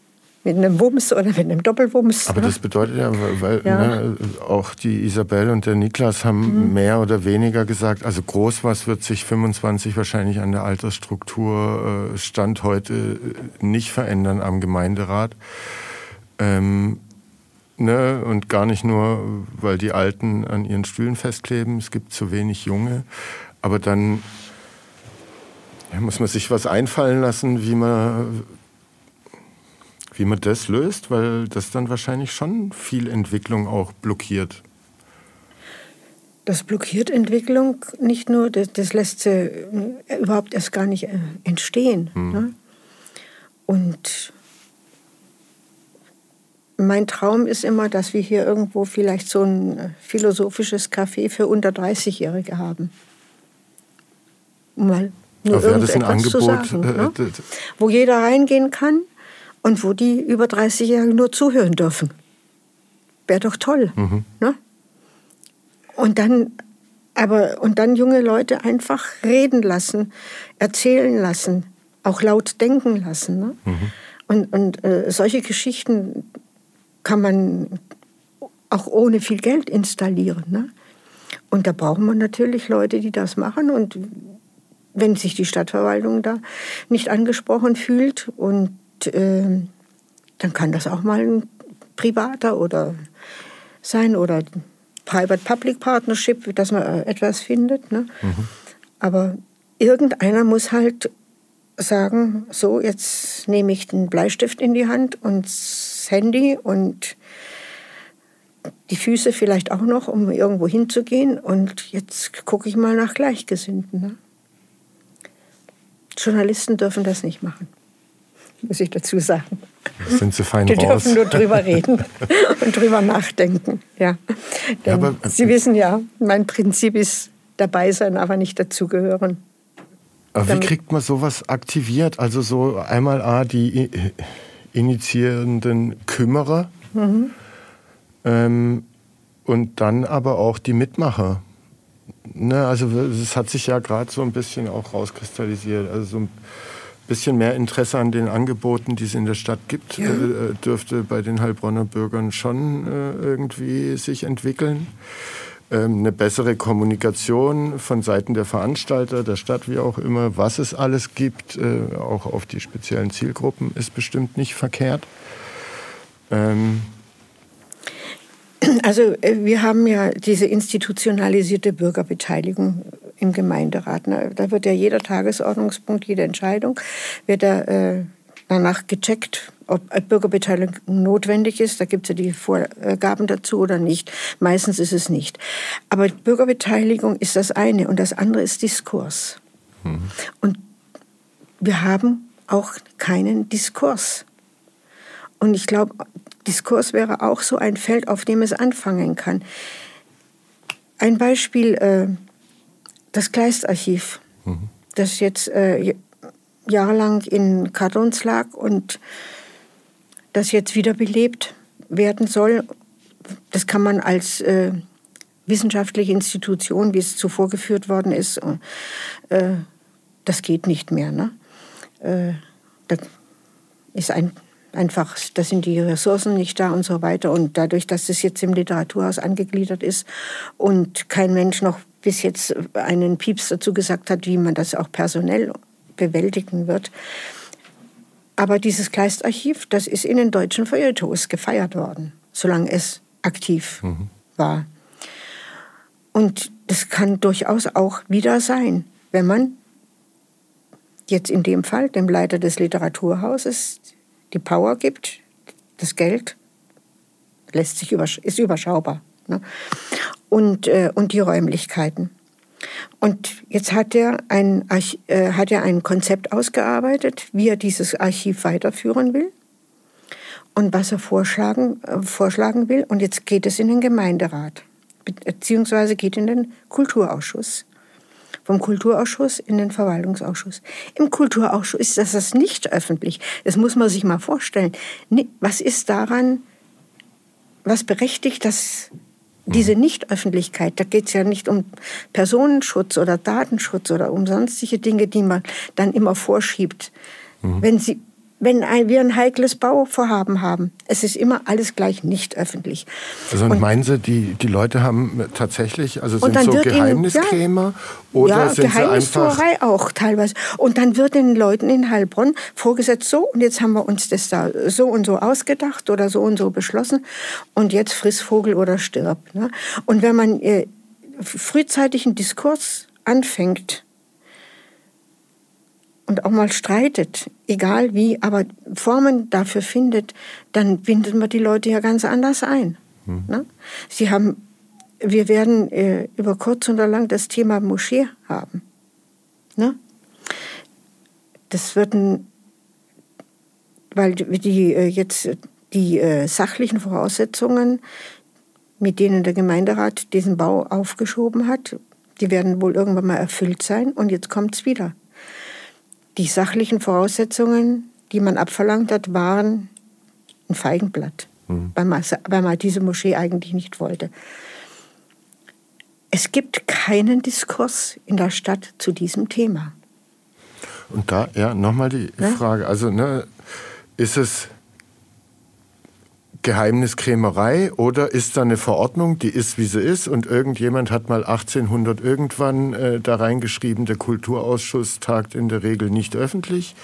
S2: mit einem Wumms oder mit einem Doppelwumms.
S1: Aber ne? das bedeutet ja, weil ja. Ne, auch die Isabel und der Niklas haben mhm. mehr oder weniger gesagt, also groß was wird sich 25 wahrscheinlich an der Altersstruktur äh, Stand heute äh, nicht verändern am Gemeinderat. Ähm, ne, und gar nicht nur, weil die Alten an ihren Stühlen festkleben, es gibt zu wenig Junge. Aber dann ja, muss man sich was einfallen lassen, wie man wie man das löst, weil das dann wahrscheinlich schon viel Entwicklung auch blockiert.
S2: Das blockiert Entwicklung nicht nur, das, das lässt sie äh, überhaupt erst gar nicht äh, entstehen. Hm. Ne? Und mein Traum ist immer, dass wir hier irgendwo vielleicht so ein äh, philosophisches Café für unter 30-Jährige haben. Mal nur
S1: irgendetwas das ein Angebot, zu sagen,
S2: ne? wo jeder reingehen kann und wo die über 30-Jährigen nur zuhören dürfen. Wäre doch toll. Mhm. Ne? Und dann aber und dann junge Leute einfach reden lassen, erzählen lassen, auch laut denken lassen. Ne? Mhm. Und, und äh, solche Geschichten kann man auch ohne viel Geld installieren. Ne? Und da braucht man natürlich Leute, die das machen. Und wenn sich die Stadtverwaltung da nicht angesprochen fühlt und äh, dann kann das auch mal ein privater oder sein oder Private-Public Partnership, dass man äh, etwas findet. Ne? Mhm. Aber irgendeiner muss halt sagen, so, jetzt nehme ich den Bleistift in die Hand und das Handy und die Füße vielleicht auch noch, um irgendwo hinzugehen. Und jetzt gucke ich mal nach Gleichgesinnten. Ne? Journalisten dürfen das nicht machen muss ich dazu sagen.
S1: Sind sie fein
S2: Die raus. dürfen nur drüber reden und drüber nachdenken. Ja. ja aber, sie wissen ja, mein Prinzip ist dabei sein, aber nicht dazugehören.
S1: Aber wie kriegt man sowas aktiviert? Also so einmal A, die initiierenden Kümmerer mhm. ähm, und dann aber auch die Mitmacher. Ne, also es hat sich ja gerade so ein bisschen auch rauskristallisiert. Also so ein bisschen mehr Interesse an den Angeboten, die es in der Stadt gibt, ja. äh, dürfte bei den Heilbronner Bürgern schon äh, irgendwie sich entwickeln. Ähm, eine bessere Kommunikation von Seiten der Veranstalter, der Stadt, wie auch immer, was es alles gibt, äh, auch auf die speziellen Zielgruppen, ist bestimmt nicht verkehrt. Ähm,
S2: also äh, wir haben ja diese institutionalisierte Bürgerbeteiligung im Gemeinderat. Da wird ja jeder Tagesordnungspunkt, jede Entscheidung, wird da äh, danach gecheckt, ob Bürgerbeteiligung notwendig ist. Da gibt es ja die Vorgaben dazu oder nicht. Meistens ist es nicht. Aber Bürgerbeteiligung ist das eine und das andere ist Diskurs. Mhm. Und wir haben auch keinen Diskurs. Und ich glaube, Diskurs wäre auch so ein Feld, auf dem es anfangen kann. Ein Beispiel, äh, das Kleistarchiv, mhm. das jetzt äh, jahrelang in Kartons lag und das jetzt wiederbelebt werden soll. Das kann man als äh, wissenschaftliche Institution, wie es zuvor geführt worden ist, äh, das geht nicht mehr. Ne? Äh, das ist ein einfach, da sind die Ressourcen nicht da und so weiter. Und dadurch, dass es jetzt im Literaturhaus angegliedert ist und kein Mensch noch bis jetzt einen Pieps dazu gesagt hat, wie man das auch personell bewältigen wird. Aber dieses Kleistarchiv, das ist in den deutschen Feuilletons gefeiert worden, solange es aktiv mhm. war. Und das kann durchaus auch wieder sein, wenn man jetzt in dem Fall dem Leiter des Literaturhauses die Power gibt, das Geld lässt sich über, ist überschaubar. Ne? Und, äh, und die Räumlichkeiten. Und jetzt hat er, ein, äh, hat er ein Konzept ausgearbeitet, wie er dieses Archiv weiterführen will und was er vorschlagen, äh, vorschlagen will. Und jetzt geht es in den Gemeinderat, beziehungsweise geht in den Kulturausschuss vom Kulturausschuss in den Verwaltungsausschuss. Im Kulturausschuss ist das, das nicht öffentlich. Das muss man sich mal vorstellen. Was ist daran, was berechtigt das, diese Nichtöffentlichkeit? Da geht es ja nicht um Personenschutz oder Datenschutz oder um sonstige Dinge, die man dann immer vorschiebt. Mhm. Wenn, Sie, wenn wir ein heikles Bauvorhaben haben. Es ist immer alles gleich nicht öffentlich.
S1: Also und, und meinen Sie, die, die Leute haben tatsächlich, also sind so Geheimniskrämer ja, oder
S2: ja,
S1: sind sie einfach...
S2: auch teilweise. Und dann wird den Leuten in Heilbronn vorgesetzt, so und jetzt haben wir uns das da so und so ausgedacht oder so und so beschlossen und jetzt friss Vogel oder stirb. Ne? Und wenn man äh, frühzeitig einen Diskurs anfängt, und auch mal streitet, egal wie, aber Formen dafür findet, dann bindet man die Leute ja ganz anders ein. Hm. Ne? Sie haben, wir werden äh, über kurz oder lang das Thema Moschee haben. Ne? Das wird ein, weil die äh, jetzt die äh, sachlichen Voraussetzungen, mit denen der Gemeinderat diesen Bau aufgeschoben hat, die werden wohl irgendwann mal erfüllt sein und jetzt kommt es wieder. Die sachlichen Voraussetzungen, die man abverlangt hat, waren ein Feigenblatt, mhm. weil, man, diese Moschee eigentlich nicht wollte. Es gibt keinen Diskurs in der Stadt zu diesem Thema.
S1: Und da, ja, nochmal die ne? Frage. Also, ne, ist es Geheimniskrämerei oder ist da eine Verordnung, die ist, wie sie ist und irgendjemand hat mal 1800 irgendwann äh, da reingeschrieben, der Kulturausschuss tagt in der Regel nicht öffentlich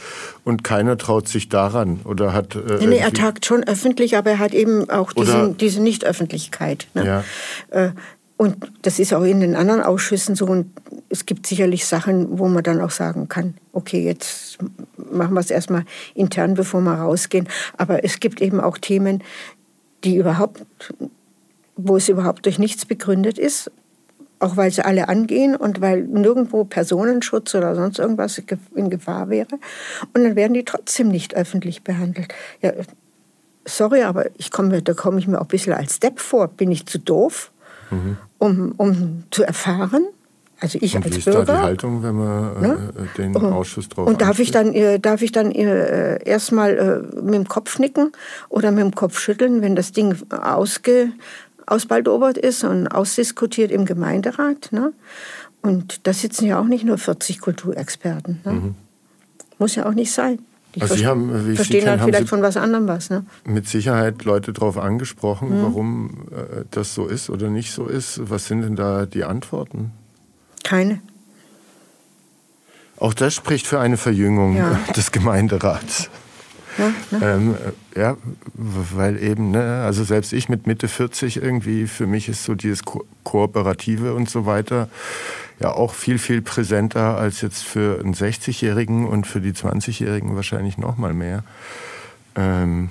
S1: und keiner traut sich daran oder hat...
S2: Äh, nee, er tagt schon öffentlich, aber er hat eben auch diesen, diese Nichtöffentlichkeit. Ne? Ja. Äh, und das ist auch in den anderen Ausschüssen so. Und es gibt sicherlich Sachen, wo man dann auch sagen kann, okay, jetzt machen wir es erstmal intern, bevor wir rausgehen. Aber es gibt eben auch Themen, die überhaupt, wo es überhaupt durch nichts begründet ist, auch weil sie alle angehen und weil nirgendwo Personenschutz oder sonst irgendwas in Gefahr wäre. Und dann werden die trotzdem nicht öffentlich behandelt. Ja, sorry, aber ich komme, da komme ich mir auch ein bisschen als Depp vor. Bin ich zu doof? Mhm um, um zu erfahren. Also ich
S1: und
S2: als
S1: wie ist
S2: Bürger.
S1: da die Haltung, wenn man
S2: ne?
S1: äh, den und, Ausschuss drauf
S2: Und darf ich dann, äh, darf ich dann äh, erstmal äh, mit dem Kopf nicken oder mit dem Kopf schütteln, wenn das Ding ausge, ausbaldobert ist und ausdiskutiert im Gemeinderat? Ne? Und da sitzen ja auch nicht nur 40 Kulturexperten. Ne? Mhm. Muss ja auch nicht sein. Die also Sie haben, wie verstehen dann vielleicht Sie von was anderem was. Ne?
S1: Mit Sicherheit Leute darauf angesprochen, mhm. warum äh, das so ist oder nicht so ist. Was sind denn da die Antworten?
S2: Keine.
S1: Auch das spricht für eine Verjüngung ja. des Gemeinderats. Ja, ne? ähm, äh, ja, weil eben, ne, also selbst ich mit Mitte 40 irgendwie, für mich ist so dieses Ko Kooperative und so weiter ja auch viel, viel präsenter als jetzt für einen 60-Jährigen und für die 20-Jährigen wahrscheinlich noch mal mehr. Ähm,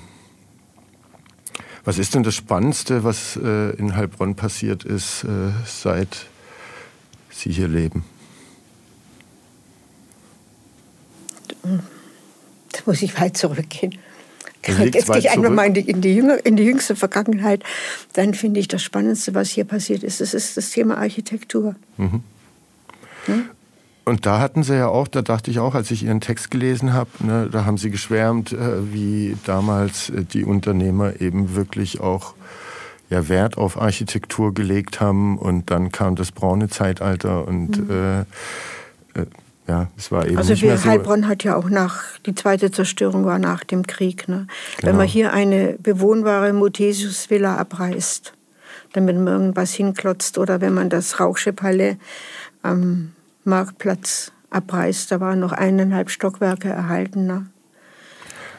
S1: was ist denn das Spannendste, was äh, in Heilbronn passiert ist, äh, seit Sie hier leben?
S2: Da muss ich weit zurückgehen. Jetzt gehe ich einfach mal in die, in, die Jünger, in die jüngste Vergangenheit. Dann finde ich das Spannendste, was hier passiert ist, das ist das Thema Architektur. Mhm.
S1: Und da hatten sie ja auch, da dachte ich auch, als ich ihren Text gelesen habe, ne, da haben sie geschwärmt, äh, wie damals äh, die Unternehmer eben wirklich auch ja, Wert auf Architektur gelegt haben. Und dann kam das braune Zeitalter und mhm. äh, äh, ja, es war eben
S2: also
S1: nicht mehr so.
S2: Heilbronn hat ja auch nach, die zweite Zerstörung war nach dem Krieg. Ne? Genau. Wenn man hier eine bewohnbare Muthesius-Villa abreißt, damit man irgendwas hinklotzt oder wenn man das Rauchsche-Palais am Marktplatz abreißt. Da waren noch eineinhalb Stockwerke erhalten. Ne?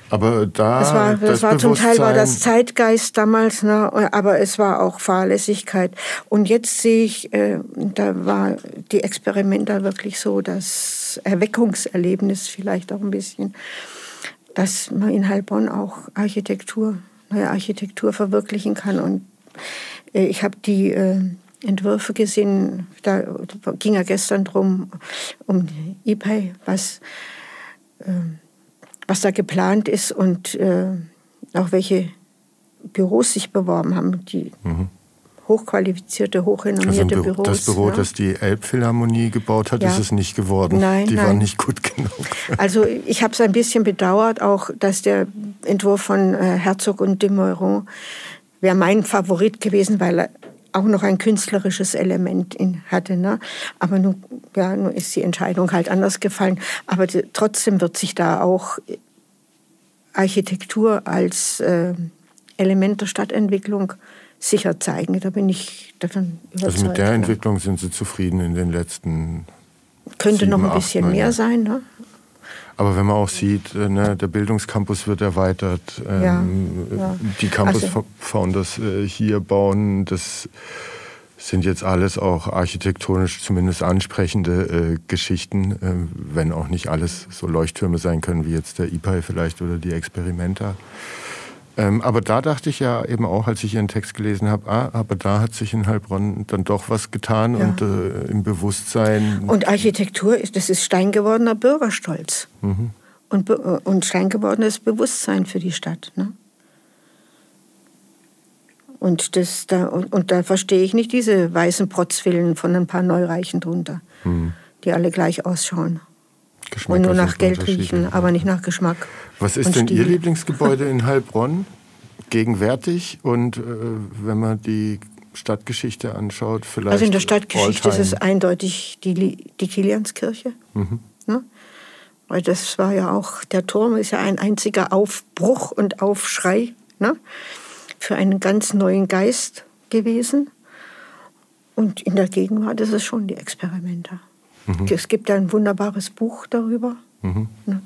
S1: Aber da.
S2: Das war, das, das war zum Teil war das Zeitgeist damals, ne? aber es war auch Fahrlässigkeit. Und jetzt sehe ich, äh, da war die Experimenter wirklich so, das Erweckungserlebnis vielleicht auch ein bisschen, dass man in Heilbronn auch Architektur, neue Architektur verwirklichen kann. Und äh, ich habe die äh, Entwürfe gesehen. Da ging ja gestern drum um ePay, was, äh, was da geplant ist und äh, auch welche Büros sich beworben haben, die mhm. hochqualifizierte, hochrenommierte also Büros.
S1: Das Büro, ja. das die Elbphilharmonie gebaut hat, ja. ist es nicht geworden.
S2: Nein,
S1: die
S2: nein.
S1: waren nicht gut genug.
S2: Also ich habe es ein bisschen bedauert, auch dass der Entwurf von äh, Herzog und de Meuron wäre mein Favorit gewesen, weil er auch noch ein künstlerisches Element in hatte. Ne? Aber nun, ja, nun ist die Entscheidung halt anders gefallen. Aber die, trotzdem wird sich da auch Architektur als äh, Element der Stadtentwicklung sicher zeigen. Da bin ich davon
S1: überzeugt. Also mit der Entwicklung sind Sie zufrieden in den letzten
S2: Könnte sieben, noch ein bisschen acht, mehr sein. Ne?
S1: Aber wenn man auch sieht, äh, ne, der Bildungscampus wird erweitert, ähm, ja, ja. die Campus also, Founders äh, hier bauen, das sind jetzt alles auch architektonisch zumindest ansprechende äh, Geschichten, äh, wenn auch nicht alles so Leuchttürme sein können wie jetzt der IPAI vielleicht oder die Experimenta. Ähm, aber da dachte ich ja eben auch, als ich Ihren Text gelesen habe, ah, aber da hat sich in Heilbronn dann doch was getan ja. und äh, im Bewusstsein.
S2: Und Architektur, ist, das ist steingewordener Bürgerstolz mhm. und, und steingewordenes Bewusstsein für die Stadt. Ne? Und, das, da, und, und da verstehe ich nicht diese weißen Protzwillen von ein paar Neureichen drunter, mhm. die alle gleich ausschauen. Und nur nach Geld riechen, aber nicht nach Geschmack.
S1: Was ist denn Stil. Ihr Lieblingsgebäude in Heilbronn? Gegenwärtig und äh, wenn man die Stadtgeschichte anschaut, vielleicht.
S2: Also in der Stadtgeschichte ist es eindeutig die, die Kilianskirche. Mhm. Ne? Weil das war ja auch, der Turm ist ja ein einziger Aufbruch und Aufschrei ne? für einen ganz neuen Geist gewesen. Und in der Gegenwart ist es schon die Experimente. Mhm. Es gibt ein wunderbares Buch darüber. Mhm. Ne?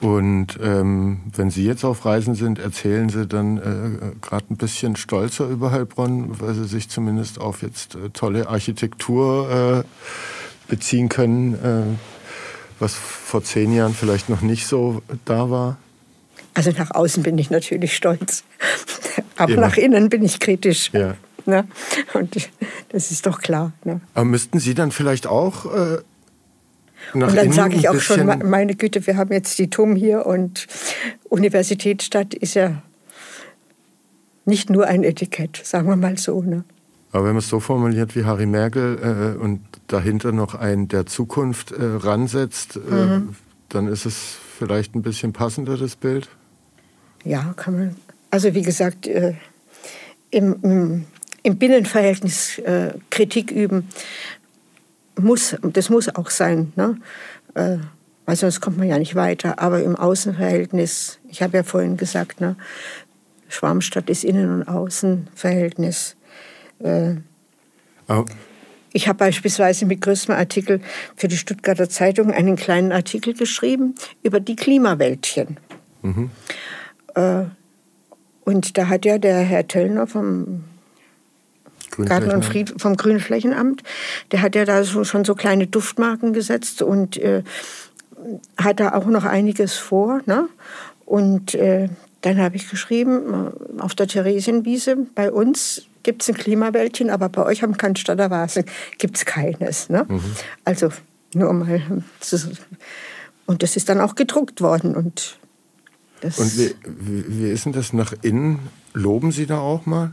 S1: Und ähm, wenn Sie jetzt auf Reisen sind, erzählen Sie dann äh, gerade ein bisschen stolzer über Heilbronn, weil Sie sich zumindest auf jetzt äh, tolle Architektur äh, beziehen können, äh, was vor zehn Jahren vielleicht noch nicht so da war?
S2: Also nach außen bin ich natürlich stolz, aber Immer. nach innen bin ich kritisch. Ja. Ne? Und das ist doch klar. Ne?
S1: Aber müssten Sie dann vielleicht auch äh,
S2: nach und dann sage ich auch schon, meine Güte, wir haben jetzt die TUM hier und Universitätsstadt ist ja nicht nur ein Etikett, sagen wir mal so. Ne?
S1: Aber wenn man es so formuliert wie Harry Merkel äh, und dahinter noch ein der Zukunft äh, ransetzt, äh, mhm. dann ist es vielleicht ein bisschen passender, das Bild?
S2: Ja, kann man. Also wie gesagt, äh, im, im, im, Binnenverhältnis äh, Kritik üben, muss, das muss auch sein, ne? Äh, weil sonst kommt man ja nicht weiter. Aber im Außenverhältnis, ich habe ja vorhin gesagt, ne? Schwarmstadt ist Innen- und Außenverhältnis. Äh, oh. Ich habe beispielsweise mit größtem Artikel für die Stuttgarter Zeitung einen kleinen Artikel geschrieben über die Klimawäldchen. Mhm. Äh, und da hat ja der Herr Töllner vom Garten und Fried vom Grünflächenamt. Der hat ja da so, schon so kleine Duftmarken gesetzt und äh, hat da auch noch einiges vor. Ne? Und äh, dann habe ich geschrieben, äh, auf der Theresienwiese, bei uns gibt es ein Klimawäldchen, aber bei euch am Cannstatter Vasen gibt es keines. Ne? Mhm. Also nur mal. Und das ist dann auch gedruckt worden. Und,
S1: und wie, wie, wie ist denn das nach innen? Loben Sie da auch mal?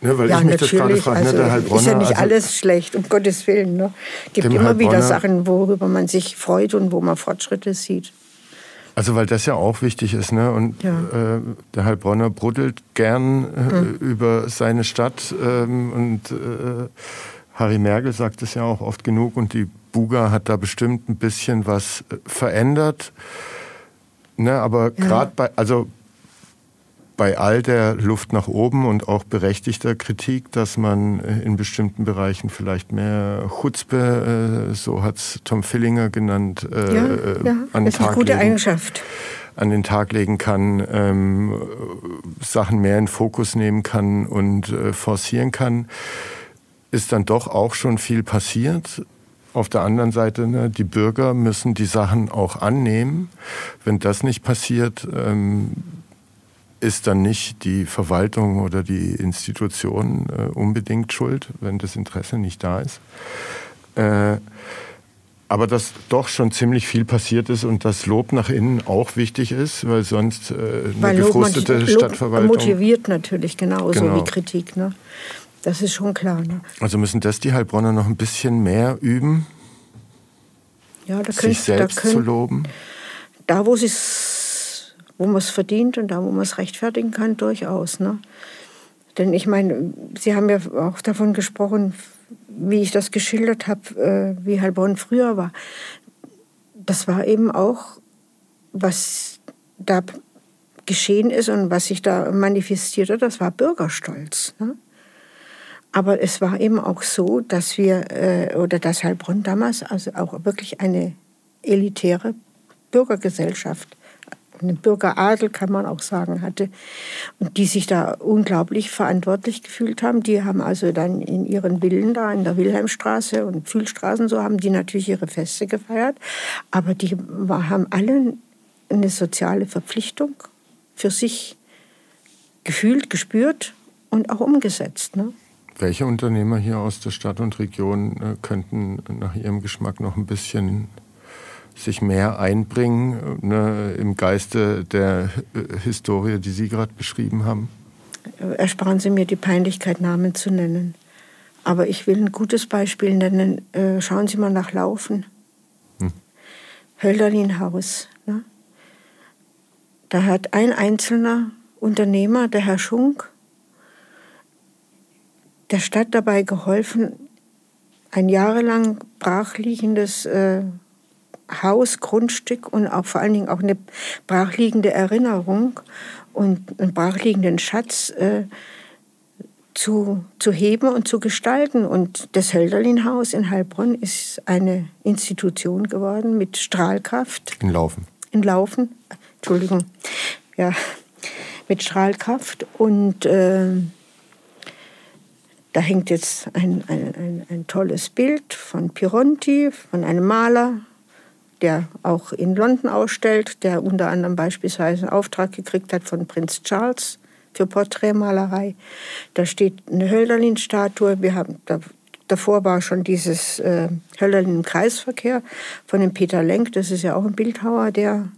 S2: Ne, weil ja, ich mich das gerade frage, also, ne, Heilbronner, ist ja nicht also, alles schlecht, um Gottes Willen. Ne? gibt immer Heilbronner, wieder Sachen, worüber man sich freut und wo man Fortschritte sieht.
S1: Also weil das ja auch wichtig ist, ne? Und ja. äh, der Heilbronner bruddelt gern äh, mhm. über seine Stadt ähm, und äh, Harry Merkel sagt es ja auch oft genug und die Buga hat da bestimmt ein bisschen was äh, verändert. Ne, aber ja. gerade bei, also bei all der Luft nach oben und auch berechtigter Kritik, dass man äh, in bestimmten Bereichen vielleicht mehr Chutzpe, äh, so hat es Tom Fillinger genannt,
S2: äh, ja, ja, an den Tag gute legen, Eigenschaft.
S1: an den Tag legen kann, ähm, Sachen mehr in Fokus nehmen kann und äh, forcieren kann, ist dann doch auch schon viel passiert. Auf der anderen Seite, ne, die Bürger müssen die Sachen auch annehmen. Wenn das nicht passiert, ähm, ist dann nicht die Verwaltung oder die Institution äh, unbedingt schuld, wenn das Interesse nicht da ist. Äh, aber dass doch schon ziemlich viel passiert ist und das Lob nach innen auch wichtig ist, weil sonst äh, eine weil gefrustete Lob, Stadtverwaltung...
S2: motiviert natürlich genauso genau. wie Kritik. Ne? Das ist schon klar. Ne?
S1: Also müssen das die Heilbronner noch ein bisschen mehr üben,
S2: ja, da
S1: sich selbst da können, zu loben?
S2: Da, wo sie es wo man es verdient und da, wo man es rechtfertigen kann, durchaus. Ne? Denn ich meine, Sie haben ja auch davon gesprochen, wie ich das geschildert habe, äh, wie Heilbronn früher war. Das war eben auch was da geschehen ist und was sich da manifestierte, das war Bürgerstolz. Ne? Aber es war eben auch so, dass wir, äh, oder dass Heilbronn damals also auch wirklich eine elitäre Bürgergesellschaft, eine Bürgeradel kann man auch sagen, hatte und die sich da unglaublich verantwortlich gefühlt haben. Die haben also dann in ihren Villen da in der Wilhelmstraße und Fühlstraßen, so haben die natürlich ihre Feste gefeiert, aber die haben alle eine soziale Verpflichtung für sich gefühlt, gespürt und auch umgesetzt. Ne?
S1: Welche Unternehmer hier aus der Stadt und Region äh, könnten nach Ihrem Geschmack noch ein bisschen sich mehr einbringen ne, im Geiste der äh, Historie, die Sie gerade beschrieben haben?
S2: Ersparen Sie mir die Peinlichkeit, Namen zu nennen. Aber ich will ein gutes Beispiel nennen. Äh, schauen Sie mal nach Laufen. Hm. Hölderlin-Haus. Ne? Da hat ein einzelner Unternehmer, der Herr Schunk, der Stadt dabei geholfen, ein jahrelang brachliegendes äh, Haus, Grundstück und auch vor allen Dingen auch eine brachliegende Erinnerung und einen brachliegenden Schatz äh, zu, zu heben und zu gestalten. Und das Hölderlin-Haus in Heilbronn ist eine Institution geworden mit Strahlkraft.
S1: In Laufen.
S2: In Laufen, Entschuldigung, ja, mit Strahlkraft und äh, da hängt jetzt ein, ein, ein, ein, tolles Bild von Pironti, von einem Maler, der auch in London ausstellt, der unter anderem beispielsweise einen Auftrag gekriegt hat von Prinz Charles für Porträtmalerei. Da steht eine Hölderlin-Statue. Wir haben da, davor war schon dieses äh, Hölderlin im Kreisverkehr von dem Peter Lenk. Das ist ja auch ein Bildhauer, der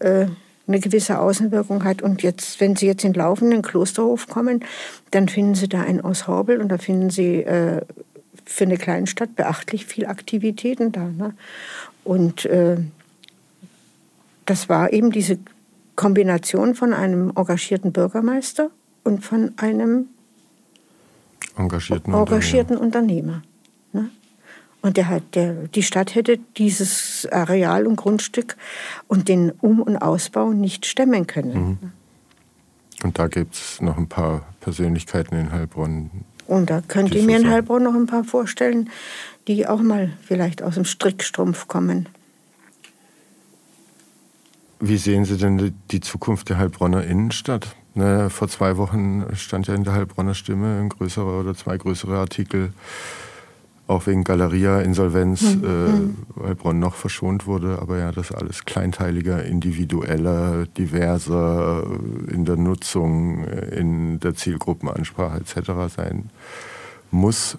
S2: äh, eine gewisse Außenwirkung hat. Und jetzt, wenn Sie jetzt in laufenden Klosterhof kommen, dann finden Sie da ein Aushobel und da finden Sie äh, für eine Kleinstadt beachtlich viel Aktivitäten da. Ne? Und äh, das war eben diese Kombination von einem engagierten Bürgermeister und von einem
S1: engagierten,
S2: engagierten Unternehmer. Unternehmer ne? Und der hat, der, die Stadt hätte dieses Areal und Grundstück und den Um- und Ausbau nicht stemmen können. Mhm.
S1: Und da gibt es noch ein paar Persönlichkeiten in Heilbronn.
S2: Und da könnte ich mir in Heilbronn noch ein paar vorstellen, die auch mal vielleicht aus dem Strickstrumpf kommen.
S1: Wie sehen Sie denn die Zukunft der Heilbronner Innenstadt? Ne, vor zwei Wochen stand ja in der Heilbronner Stimme ein größerer oder zwei größere Artikel auch wegen Galeria-Insolvenz mhm. äh, Heilbronn noch verschont wurde. Aber ja, das alles kleinteiliger, individueller, diverser äh, in der Nutzung, äh, in der Zielgruppenansprache etc. sein muss.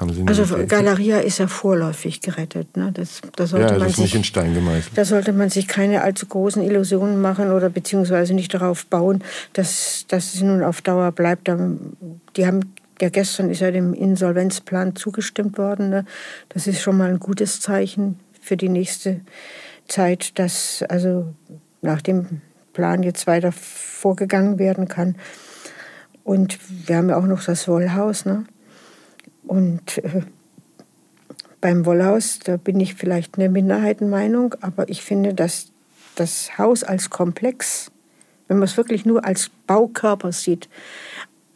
S2: Also Galeria ist ja vorläufig gerettet. Ne? Das, da sollte
S1: ja, das
S2: man
S1: ist sich, nicht in Stein gemeißelt.
S2: Da sollte man sich keine allzu großen Illusionen machen oder beziehungsweise nicht darauf bauen, dass, dass es nun auf Dauer bleibt. Die haben ja, gestern ist ja dem Insolvenzplan zugestimmt worden. Ne? Das ist schon mal ein gutes Zeichen für die nächste Zeit, dass also nach dem Plan jetzt weiter vorgegangen werden kann. Und wir haben ja auch noch das Wollhaus. Ne? Und äh, beim Wollhaus, da bin ich vielleicht eine Minderheitenmeinung, aber ich finde, dass das Haus als Komplex, wenn man es wirklich nur als Baukörper sieht,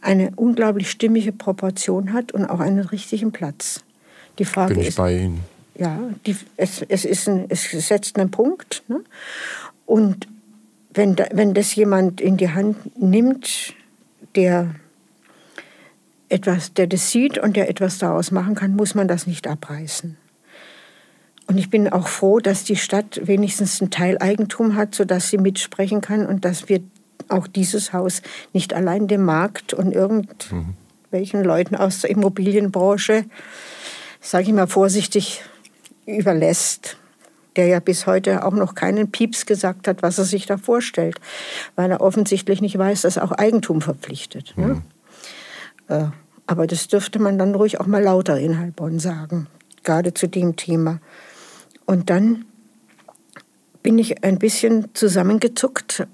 S2: eine unglaublich stimmige Proportion hat und auch einen richtigen Platz.
S1: Die Frage Bin ich ist, bei Ihnen.
S2: Ja, die, es, es, ist ein, es setzt einen Punkt. Ne? Und wenn, da, wenn das jemand in die Hand nimmt, der etwas, der das sieht und der etwas daraus machen kann, muss man das nicht abreißen. Und ich bin auch froh, dass die Stadt wenigstens ein Teileigentum hat, sodass sie mitsprechen kann und dass wir auch dieses Haus nicht allein dem Markt und irgendwelchen mhm. Leuten aus der Immobilienbranche, sage ich mal vorsichtig, überlässt, der ja bis heute auch noch keinen Pieps gesagt hat, was er sich da vorstellt, weil er offensichtlich nicht weiß, dass auch Eigentum verpflichtet. Ne? Mhm. Aber das dürfte man dann ruhig auch mal lauter in Heilbronn sagen, gerade zu dem Thema. Und dann bin ich ein bisschen zusammengezuckt,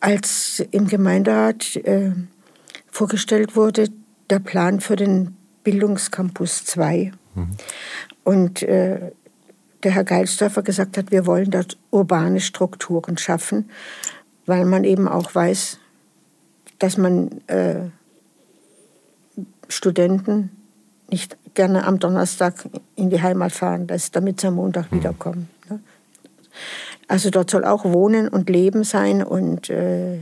S2: als im Gemeinderat äh, vorgestellt wurde, der Plan für den Bildungscampus 2. Mhm. Und äh, der Herr Geilsdorfer gesagt hat, wir wollen dort urbane Strukturen schaffen, weil man eben auch weiß, dass man äh, Studenten nicht gerne am Donnerstag in die Heimat fahren lässt, damit sie am Montag mhm. wiederkommen. Ne? Also dort soll auch Wohnen und Leben sein und äh,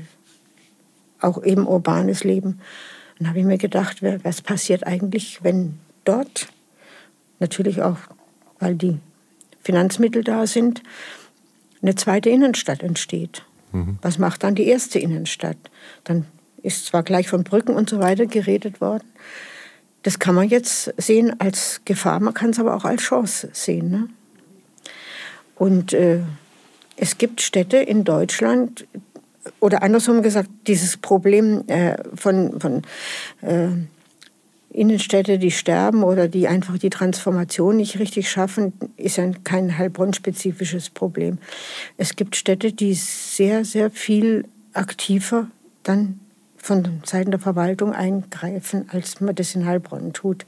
S2: auch eben urbanes Leben. Dann habe ich mir gedacht, was passiert eigentlich, wenn dort, natürlich auch, weil die Finanzmittel da sind, eine zweite Innenstadt entsteht. Mhm. Was macht dann die erste Innenstadt? Dann ist zwar gleich von Brücken und so weiter geredet worden. Das kann man jetzt sehen als Gefahr, man kann es aber auch als Chance sehen. Ne? Und äh, es gibt Städte in Deutschland, oder andersrum gesagt, dieses Problem äh, von, von äh, Innenstädte, die sterben oder die einfach die Transformation nicht richtig schaffen, ist ja kein Heilbronn-spezifisches Problem. Es gibt Städte, die sehr, sehr viel aktiver dann von Seiten der Verwaltung eingreifen, als man das in Heilbronn tut.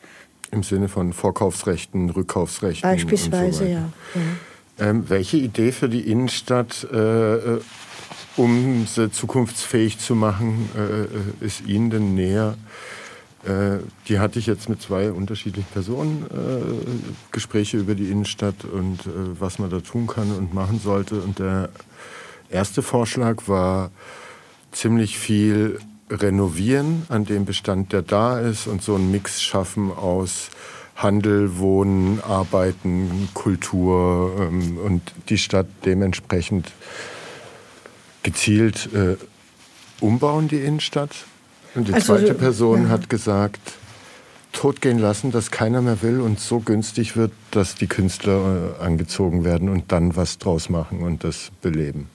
S1: Im Sinne von Vorkaufsrechten, Rückkaufsrechten.
S2: Beispielsweise, so ja.
S1: ja. Ähm, welche Idee für die Innenstadt, äh, äh um sie zukunftsfähig zu machen, äh, äh, ist Ihnen denn näher? Äh, die hatte ich jetzt mit zwei unterschiedlichen Personen äh, Gespräche über die Innenstadt und was man da tun kann und machen sollte. Und der erste Vorschlag war ziemlich viel renovieren an dem Bestand, der da ist und so einen Mix schaffen aus Handel, Wohnen, Arbeiten, Kultur ähm, und die Stadt dementsprechend gezielt äh, umbauen, die Innenstadt. Und die also, zweite Person ja. hat gesagt, totgehen lassen, dass keiner mehr will und so günstig wird, dass die Künstler äh, angezogen werden und dann was draus machen und das beleben.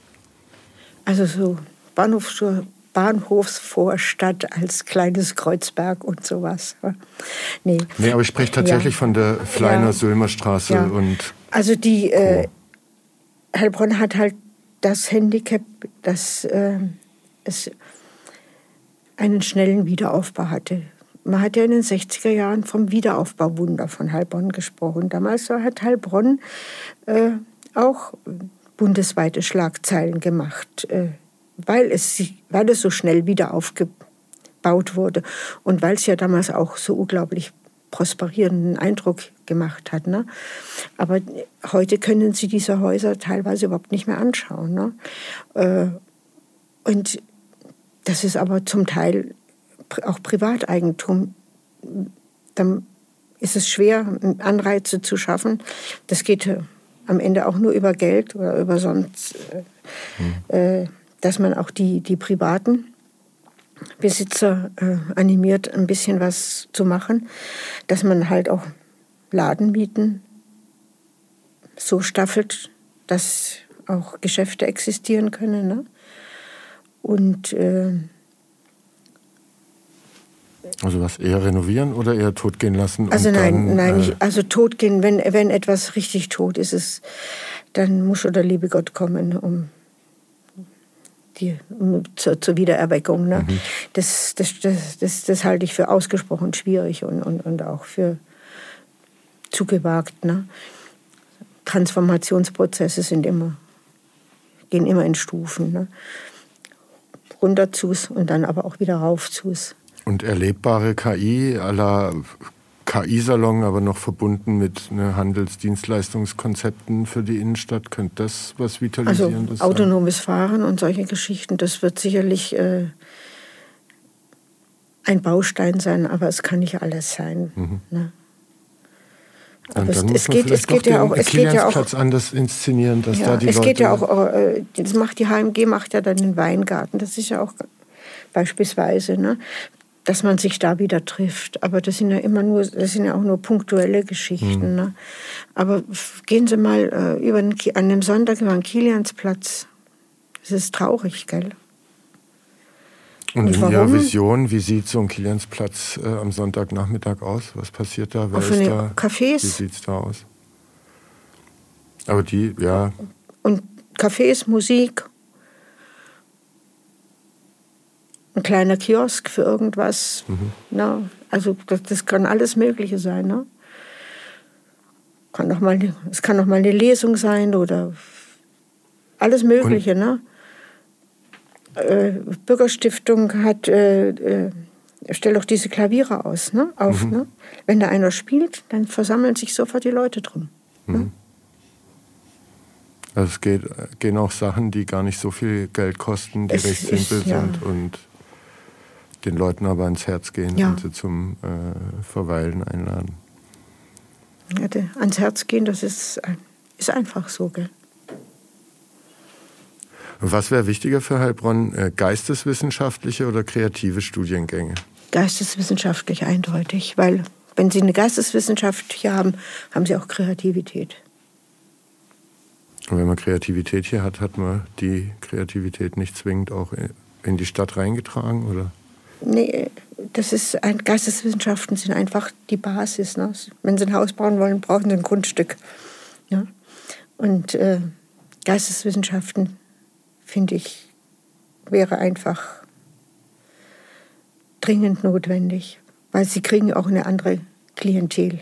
S2: Also so Bahnhof, Bahnhofsvorstadt als kleines Kreuzberg und sowas.
S1: Nee, nee aber ich spreche tatsächlich ja. von der Fleiner-Sülmer-Straße ja. und.
S2: Also die äh, Heilbronn hat halt das Handicap, dass äh, es einen schnellen Wiederaufbau hatte. Man hat ja in den 60er Jahren vom Wiederaufbauwunder von Heilbronn gesprochen. Damals hat Heilbronn äh, auch bundesweite Schlagzeilen gemacht, äh, weil, es, weil es so schnell wieder aufgebaut wurde und weil es ja damals auch so unglaublich prosperierenden Eindruck gemacht hat. Ne? Aber heute können Sie diese Häuser teilweise überhaupt nicht mehr anschauen. Ne? Äh, und das ist aber zum Teil auch Privateigentum. Dann ist es schwer, Anreize zu schaffen. Das geht äh, am Ende auch nur über Geld oder über sonst, mhm. Dass man auch die, die privaten Besitzer äh, animiert, ein bisschen was zu machen, dass man halt auch Ladenmieten so staffelt, dass auch Geschäfte existieren können. Ne? Und äh,
S1: also was eher renovieren oder eher totgehen lassen?
S2: Also nein, dann, nein, äh, also totgehen, wenn, wenn etwas richtig tot ist, ist, dann muss schon der liebe Gott kommen, um die, um, zur, zur, Wiedererweckung. Ne? Mhm. Das, das, das, das, das halte ich für ausgesprochen schwierig und, und, und auch für zu gewagt. Ne? Transformationsprozesse sind immer, gehen immer in Stufen. Ne? runter zus und dann aber auch wieder rauf zus.
S1: Und erlebbare KI aller KI-Salon, aber noch verbunden mit ne, Handelsdienstleistungskonzepten für die Innenstadt. Könnte das was Vitalisierendes
S2: also, autonomes Fahren und solche Geschichten, das wird sicherlich äh, ein Baustein sein, aber es kann nicht alles sein. Mhm. Ne?
S1: Aber es, es, geht, es geht ja auch, es geht ja auch anders inszenieren, dass ja, da die
S2: es
S1: Leute
S2: geht ja auch, äh, das macht die HMG macht ja dann den Weingarten. Das ist ja auch beispielsweise, ne, dass man sich da wieder trifft. Aber das sind ja immer nur, das sind ja auch nur punktuelle Geschichten. Hm. Ne? Aber gehen Sie mal äh, über den, an dem Sonntag über den Kiliansplatz. Das ist traurig, gell?
S1: Und, und in warum? Ihrer Vision, wie sieht so ein Kiliansplatz äh, am Sonntagnachmittag aus? Was passiert da?
S2: Wer Auf ist da? Cafés.
S1: Wie sieht es da aus? Aber die, ja.
S2: Und Cafés, Musik, ein kleiner Kiosk für irgendwas. Mhm. Na, also das, das, kann alles Mögliche sein. Ne? kann noch mal, es kann noch mal eine Lesung sein oder alles Mögliche. ne? Äh, Bürgerstiftung hat, äh, äh, stellt auch diese Klaviere aus, ne? auf. Mhm. Ne? Wenn da einer spielt, dann versammeln sich sofort die Leute drum. Ne? Mhm. Ne?
S1: Also es geht, gehen auch Sachen, die gar nicht so viel Geld kosten, die es recht simpel ist, ja. sind und den Leuten aber ans Herz gehen ja. und sie zum äh, Verweilen einladen.
S2: Ja, ans Herz gehen, das ist, ist einfach so, gell?
S1: Was wäre wichtiger für Heilbronn, äh, geisteswissenschaftliche oder kreative Studiengänge?
S2: Geisteswissenschaftlich eindeutig, weil wenn Sie eine Geisteswissenschaft hier haben, haben Sie auch Kreativität.
S1: Und wenn man Kreativität hier hat, hat man die Kreativität nicht zwingend auch in die Stadt reingetragen, oder?
S2: Nee, das ist ein, Geisteswissenschaften sind einfach die Basis. Ne? Wenn Sie ein Haus bauen wollen, brauchen Sie ein Grundstück. Ja? Und äh, Geisteswissenschaften, finde ich, wäre einfach dringend notwendig, weil sie kriegen auch eine andere Klientel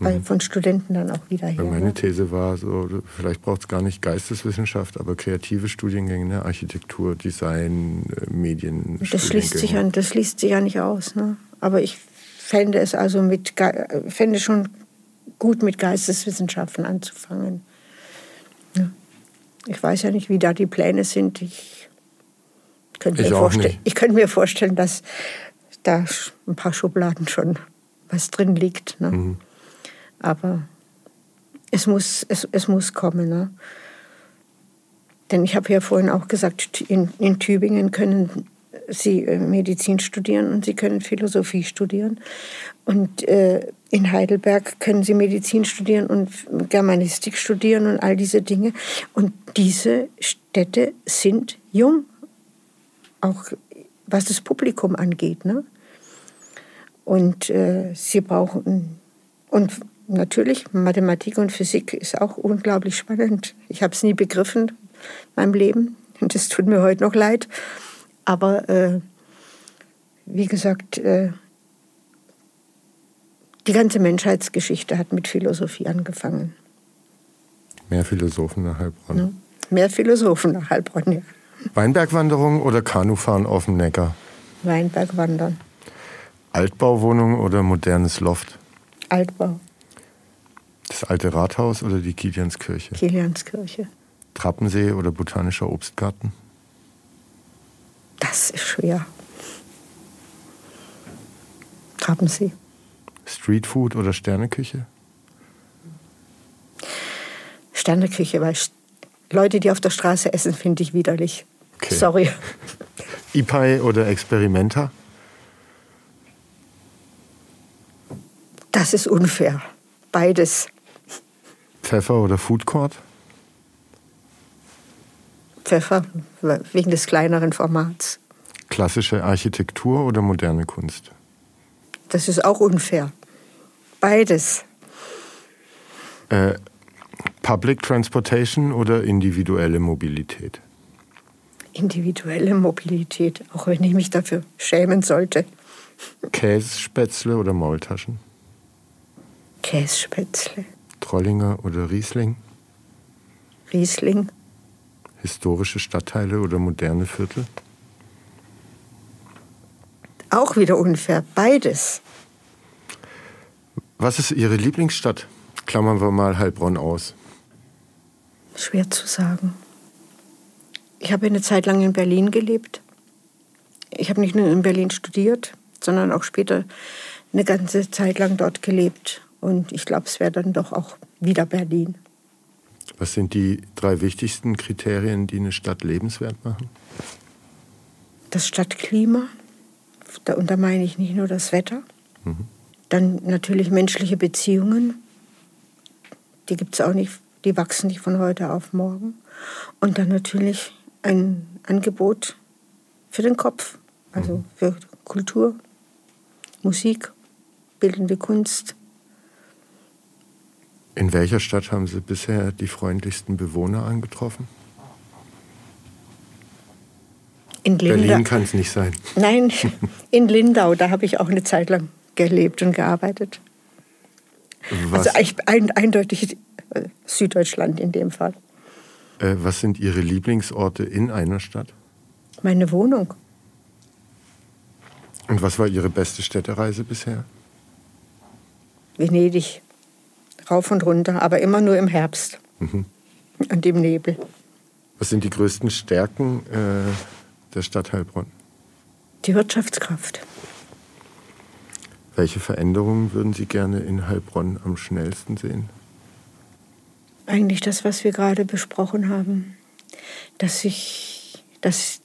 S2: mhm. von Studenten dann auch wieder her.
S1: Meine ne? These war so, vielleicht braucht es gar nicht Geisteswissenschaft, aber kreative Studiengänge, ne? Architektur, Design, äh, Medien.
S2: Das schließt sich ja, das schließt sich ja nicht aus. Ne? Aber ich fände es also mit fände schon gut mit Geisteswissenschaften anzufangen. Ja. Ich weiß ja nicht, wie da die Pläne sind. Ich könnte, mir, ich könnte mir vorstellen, dass da ein paar Schubladen schon was drin liegt. Ne? Mhm. Aber es muss, es, es muss kommen. Ne? Denn ich habe ja vorhin auch gesagt, in, in Tübingen können Sie äh, Medizin studieren und Sie können Philosophie studieren. Und äh, in Heidelberg können Sie Medizin studieren und Germanistik studieren und all diese Dinge. Und diese Städte sind jung, auch was das Publikum angeht. Ne? Und äh, sie brauchen, und natürlich, Mathematik und Physik ist auch unglaublich spannend. Ich habe es nie begriffen in meinem Leben und es tut mir heute noch leid. Aber äh, wie gesagt, äh, die ganze Menschheitsgeschichte hat mit Philosophie angefangen.
S1: Mehr Philosophen nach Heilbronn. Ja,
S2: mehr Philosophen nach Heilbronn, ja.
S1: Weinbergwanderung oder Kanufahren auf dem Neckar?
S2: Weinbergwandern.
S1: Altbauwohnung oder modernes Loft?
S2: Altbau.
S1: Das alte Rathaus oder die Kilianskirche?
S2: Kilianskirche.
S1: Trappensee oder botanischer Obstgarten?
S2: Das ist schwer. Trappensee.
S1: Streetfood oder Sterneküche?
S2: Sterneküche, weil Leute, die auf der Straße essen, finde ich widerlich. Okay. Sorry.
S1: IPAI oder Experimenta?
S2: Das ist unfair. Beides.
S1: Pfeffer oder Food Court?
S2: Pfeffer, wegen des kleineren Formats.
S1: Klassische Architektur oder moderne Kunst?
S2: Das ist auch unfair. Beides.
S1: Äh, Public Transportation oder individuelle Mobilität?
S2: Individuelle Mobilität, auch wenn ich mich dafür schämen sollte.
S1: Kässpätzle oder Maultaschen?
S2: Kässpätzle.
S1: Trollinger oder Riesling?
S2: Riesling.
S1: Historische Stadtteile oder moderne Viertel?
S2: Auch wieder unfair, beides.
S1: Was ist Ihre Lieblingsstadt? Klammern wir mal Heilbronn aus.
S2: Schwer zu sagen. Ich habe eine Zeit lang in Berlin gelebt. Ich habe nicht nur in Berlin studiert, sondern auch später eine ganze Zeit lang dort gelebt. Und ich glaube, es wäre dann doch auch wieder Berlin.
S1: Was sind die drei wichtigsten Kriterien, die eine Stadt lebenswert machen?
S2: Das Stadtklima. Und da meine ich nicht nur das Wetter. Mhm. Dann natürlich menschliche Beziehungen. Die gibt es auch nicht, die wachsen nicht von heute auf morgen. Und dann natürlich ein Angebot für den Kopf, also mhm. für Kultur, Musik, bildende Kunst.
S1: In welcher Stadt haben Sie bisher die freundlichsten Bewohner angetroffen?
S2: In Lindau.
S1: Berlin kann es nicht sein.
S2: Nein, in Lindau, da habe ich auch eine Zeit lang gelebt und gearbeitet.
S1: Was,
S2: Also ich, ein, eindeutig äh, Süddeutschland in dem Fall.
S1: äh, was sind Ihre Lieblingsorte in einer Stadt?
S2: Meine Wohnung.
S1: Und was war Ihre beste Städtereise bisher?
S2: Venedig. Rauf und runter, aber immer nur im Herbst. Und im Nebel.
S1: Was sind die größten Stärken äh, der Stadt Heilbronn?
S2: Die Wirtschaftskraft.
S1: Welche Veränderungen würden Sie gerne in Heilbronn am schnellsten sehen?
S2: Eigentlich das, was wir gerade besprochen haben. Dass sich, dass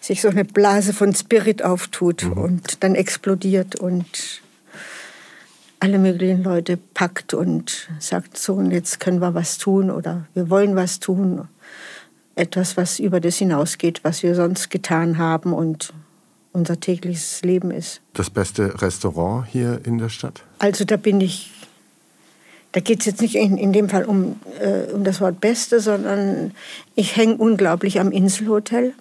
S2: sich so eine Blase von Spirit auftut und dann explodiert und alle möglichen Leute packt und sagt, so, und jetzt können wir was tun oder wir wollen was tun. Etwas, was über das hinausgeht, was wir sonst getan haben und unser tägliches Leben ist.
S1: Das beste Restaurant hier in der Stadt?
S2: Also da bin ich, da geht es jetzt nicht in, in dem Fall um, äh, um das Wort Beste, sondern ich hänge unglaublich am Inselhotel.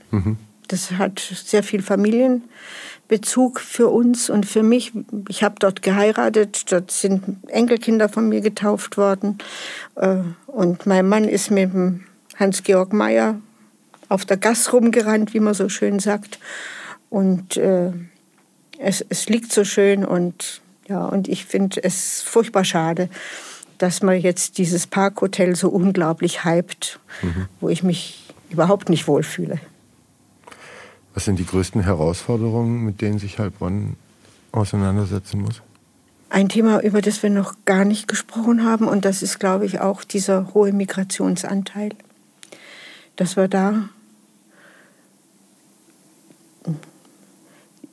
S2: Das hat sehr viel Familienbezug für uns und für mich. Ich habe dort geheiratet, dort sind Enkelkinder von mir getauft worden. Äh, Und mein Mann ist mit dem Hans-Georg Meyer auf der Gas rumgerannt, wie man so schön sagt. Und äh, es, es liegt so schön und ja, und ich finde es furchtbar schade, dass man jetzt dieses Parkhotel so unglaublich hypt, wo ich mich überhaupt nicht wohlfühle.
S1: Was sind die größten Herausforderungen, mit denen sich Heilbronn auseinandersetzen muss?
S2: Ein Thema, über das wir noch gar nicht gesprochen haben, und das ist, glaube ich, auch dieser hohe Migrationsanteil. Dass wir da.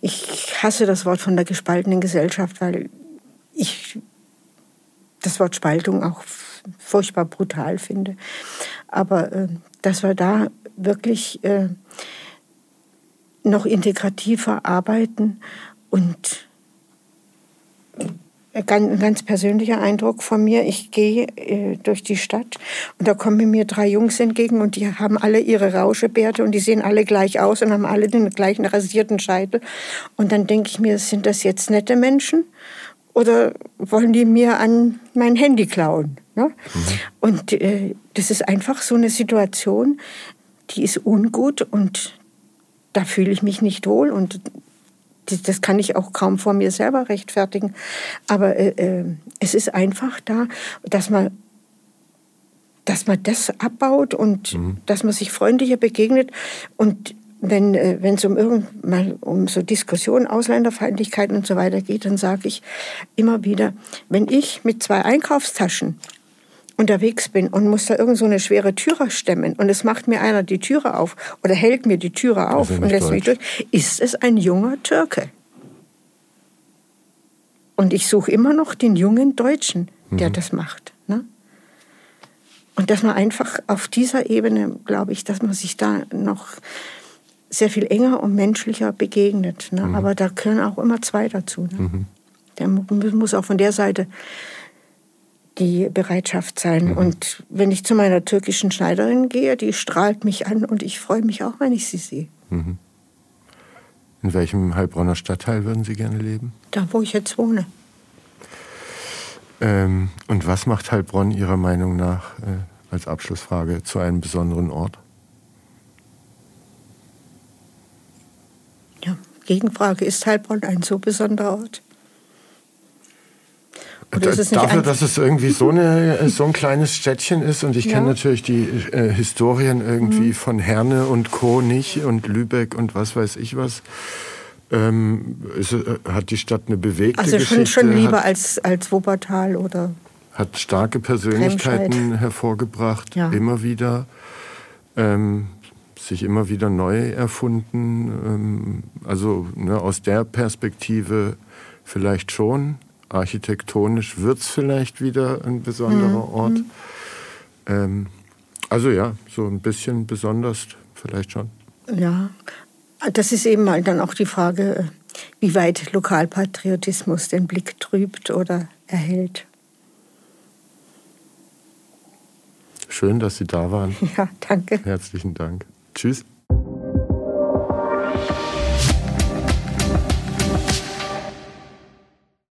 S2: Ich hasse das Wort von der gespaltenen Gesellschaft, weil ich das Wort Spaltung auch furchtbar brutal finde. Aber äh, dass wir da wirklich äh, noch integrativer arbeiten und ein ganz, persönlicher Eindruck von mir. Ich gehe äh, durch die Stadt und da kommen mir drei Jungs entgegen und die haben alle ihre Rauschebärte und die sehen alle gleich aus und haben alle den gleichen rasierten Scheitel. Und dann denke ich mir, sind das jetzt nette Menschen oder wollen die mir an mein Handy klauen? Ne? Und äh, das ist einfach so eine Situation, die ist ungut und da fühle ich mich nicht wohl und das- kann ich auch kaum vor mir selber rechtfertigen. Aber äh, äh, es ist einfach da, dass man, dass man das abbaut und dass man sich freundlicher begegnet. Und wenn äh, es um irgend mal um so Diskussionen, Ausländerfeindlichkeiten und so weiter geht, dann sage ich immer wieder, wenn ich mit zwei Einkaufstaschen unterwegs bin und muss da irgend so eine schwere Türe stemmen und es macht mir einer die Türe auf oder hält mir die Türe auf und lässt mich
S1: Deutsch?
S2: durch, ist es ein junger Türke. Und ich suche immer noch den jungen Deutschen, der das macht. Ne? Und dass man einfach auf dieser Ebene, glaube ich, dass man sich da noch sehr viel enger und menschlicher begegnet. Ne? Aber da gehören auch immer zwei dazu. Ne? Der mu- muss auch von der Seite die Bereitschaft sein. Und wenn ich zu meiner türkischen Schneiderin gehe, die strahlt mich an und ich freue mich auch, wenn ich sie sehe.
S1: In welchem Heilbronner Stadtteil würden Sie gerne leben?
S2: Da, wo ich jetzt wohne.
S1: Ähm, und was macht Heilbronn Ihrer Meinung nach äh, als Abschlussfrage zu einem besonderen Ort?
S2: Ja, Gegenfrage, ist Heilbronn ein so besonderer Ort? Nicht
S1: Dafür, dass es irgendwie so, eine, so ein kleines Städtchen ist und ich
S2: Ja.
S1: kenne natürlich die äh, Historien irgendwie von Herne und Co. nicht und Lübeck und was weiß ich was. Ähm, ist, äh, hat die Stadt eine bewegte
S2: Also schon,
S1: Geschichte,
S2: schon lieber
S1: hat,
S2: als, als Wuppertal oder
S1: hat starke Persönlichkeiten
S2: Remscheid.
S1: hervorgebracht,
S2: Ja.
S1: immer wieder, ähm, sich immer wieder neu erfunden. Ähm, also ne, aus der Perspektive vielleicht schon. Architektonisch wird es vielleicht wieder ein besonderer Ort. Ähm, also ja, so ein bisschen besonders vielleicht schon.
S2: ja. Das ist eben mal dann auch die Frage, wie weit Lokalpatriotismus den Blick trübt oder erhält.
S1: Schön, dass Sie da waren.
S2: Ja, danke.
S1: Herzlichen Dank. Tschüss.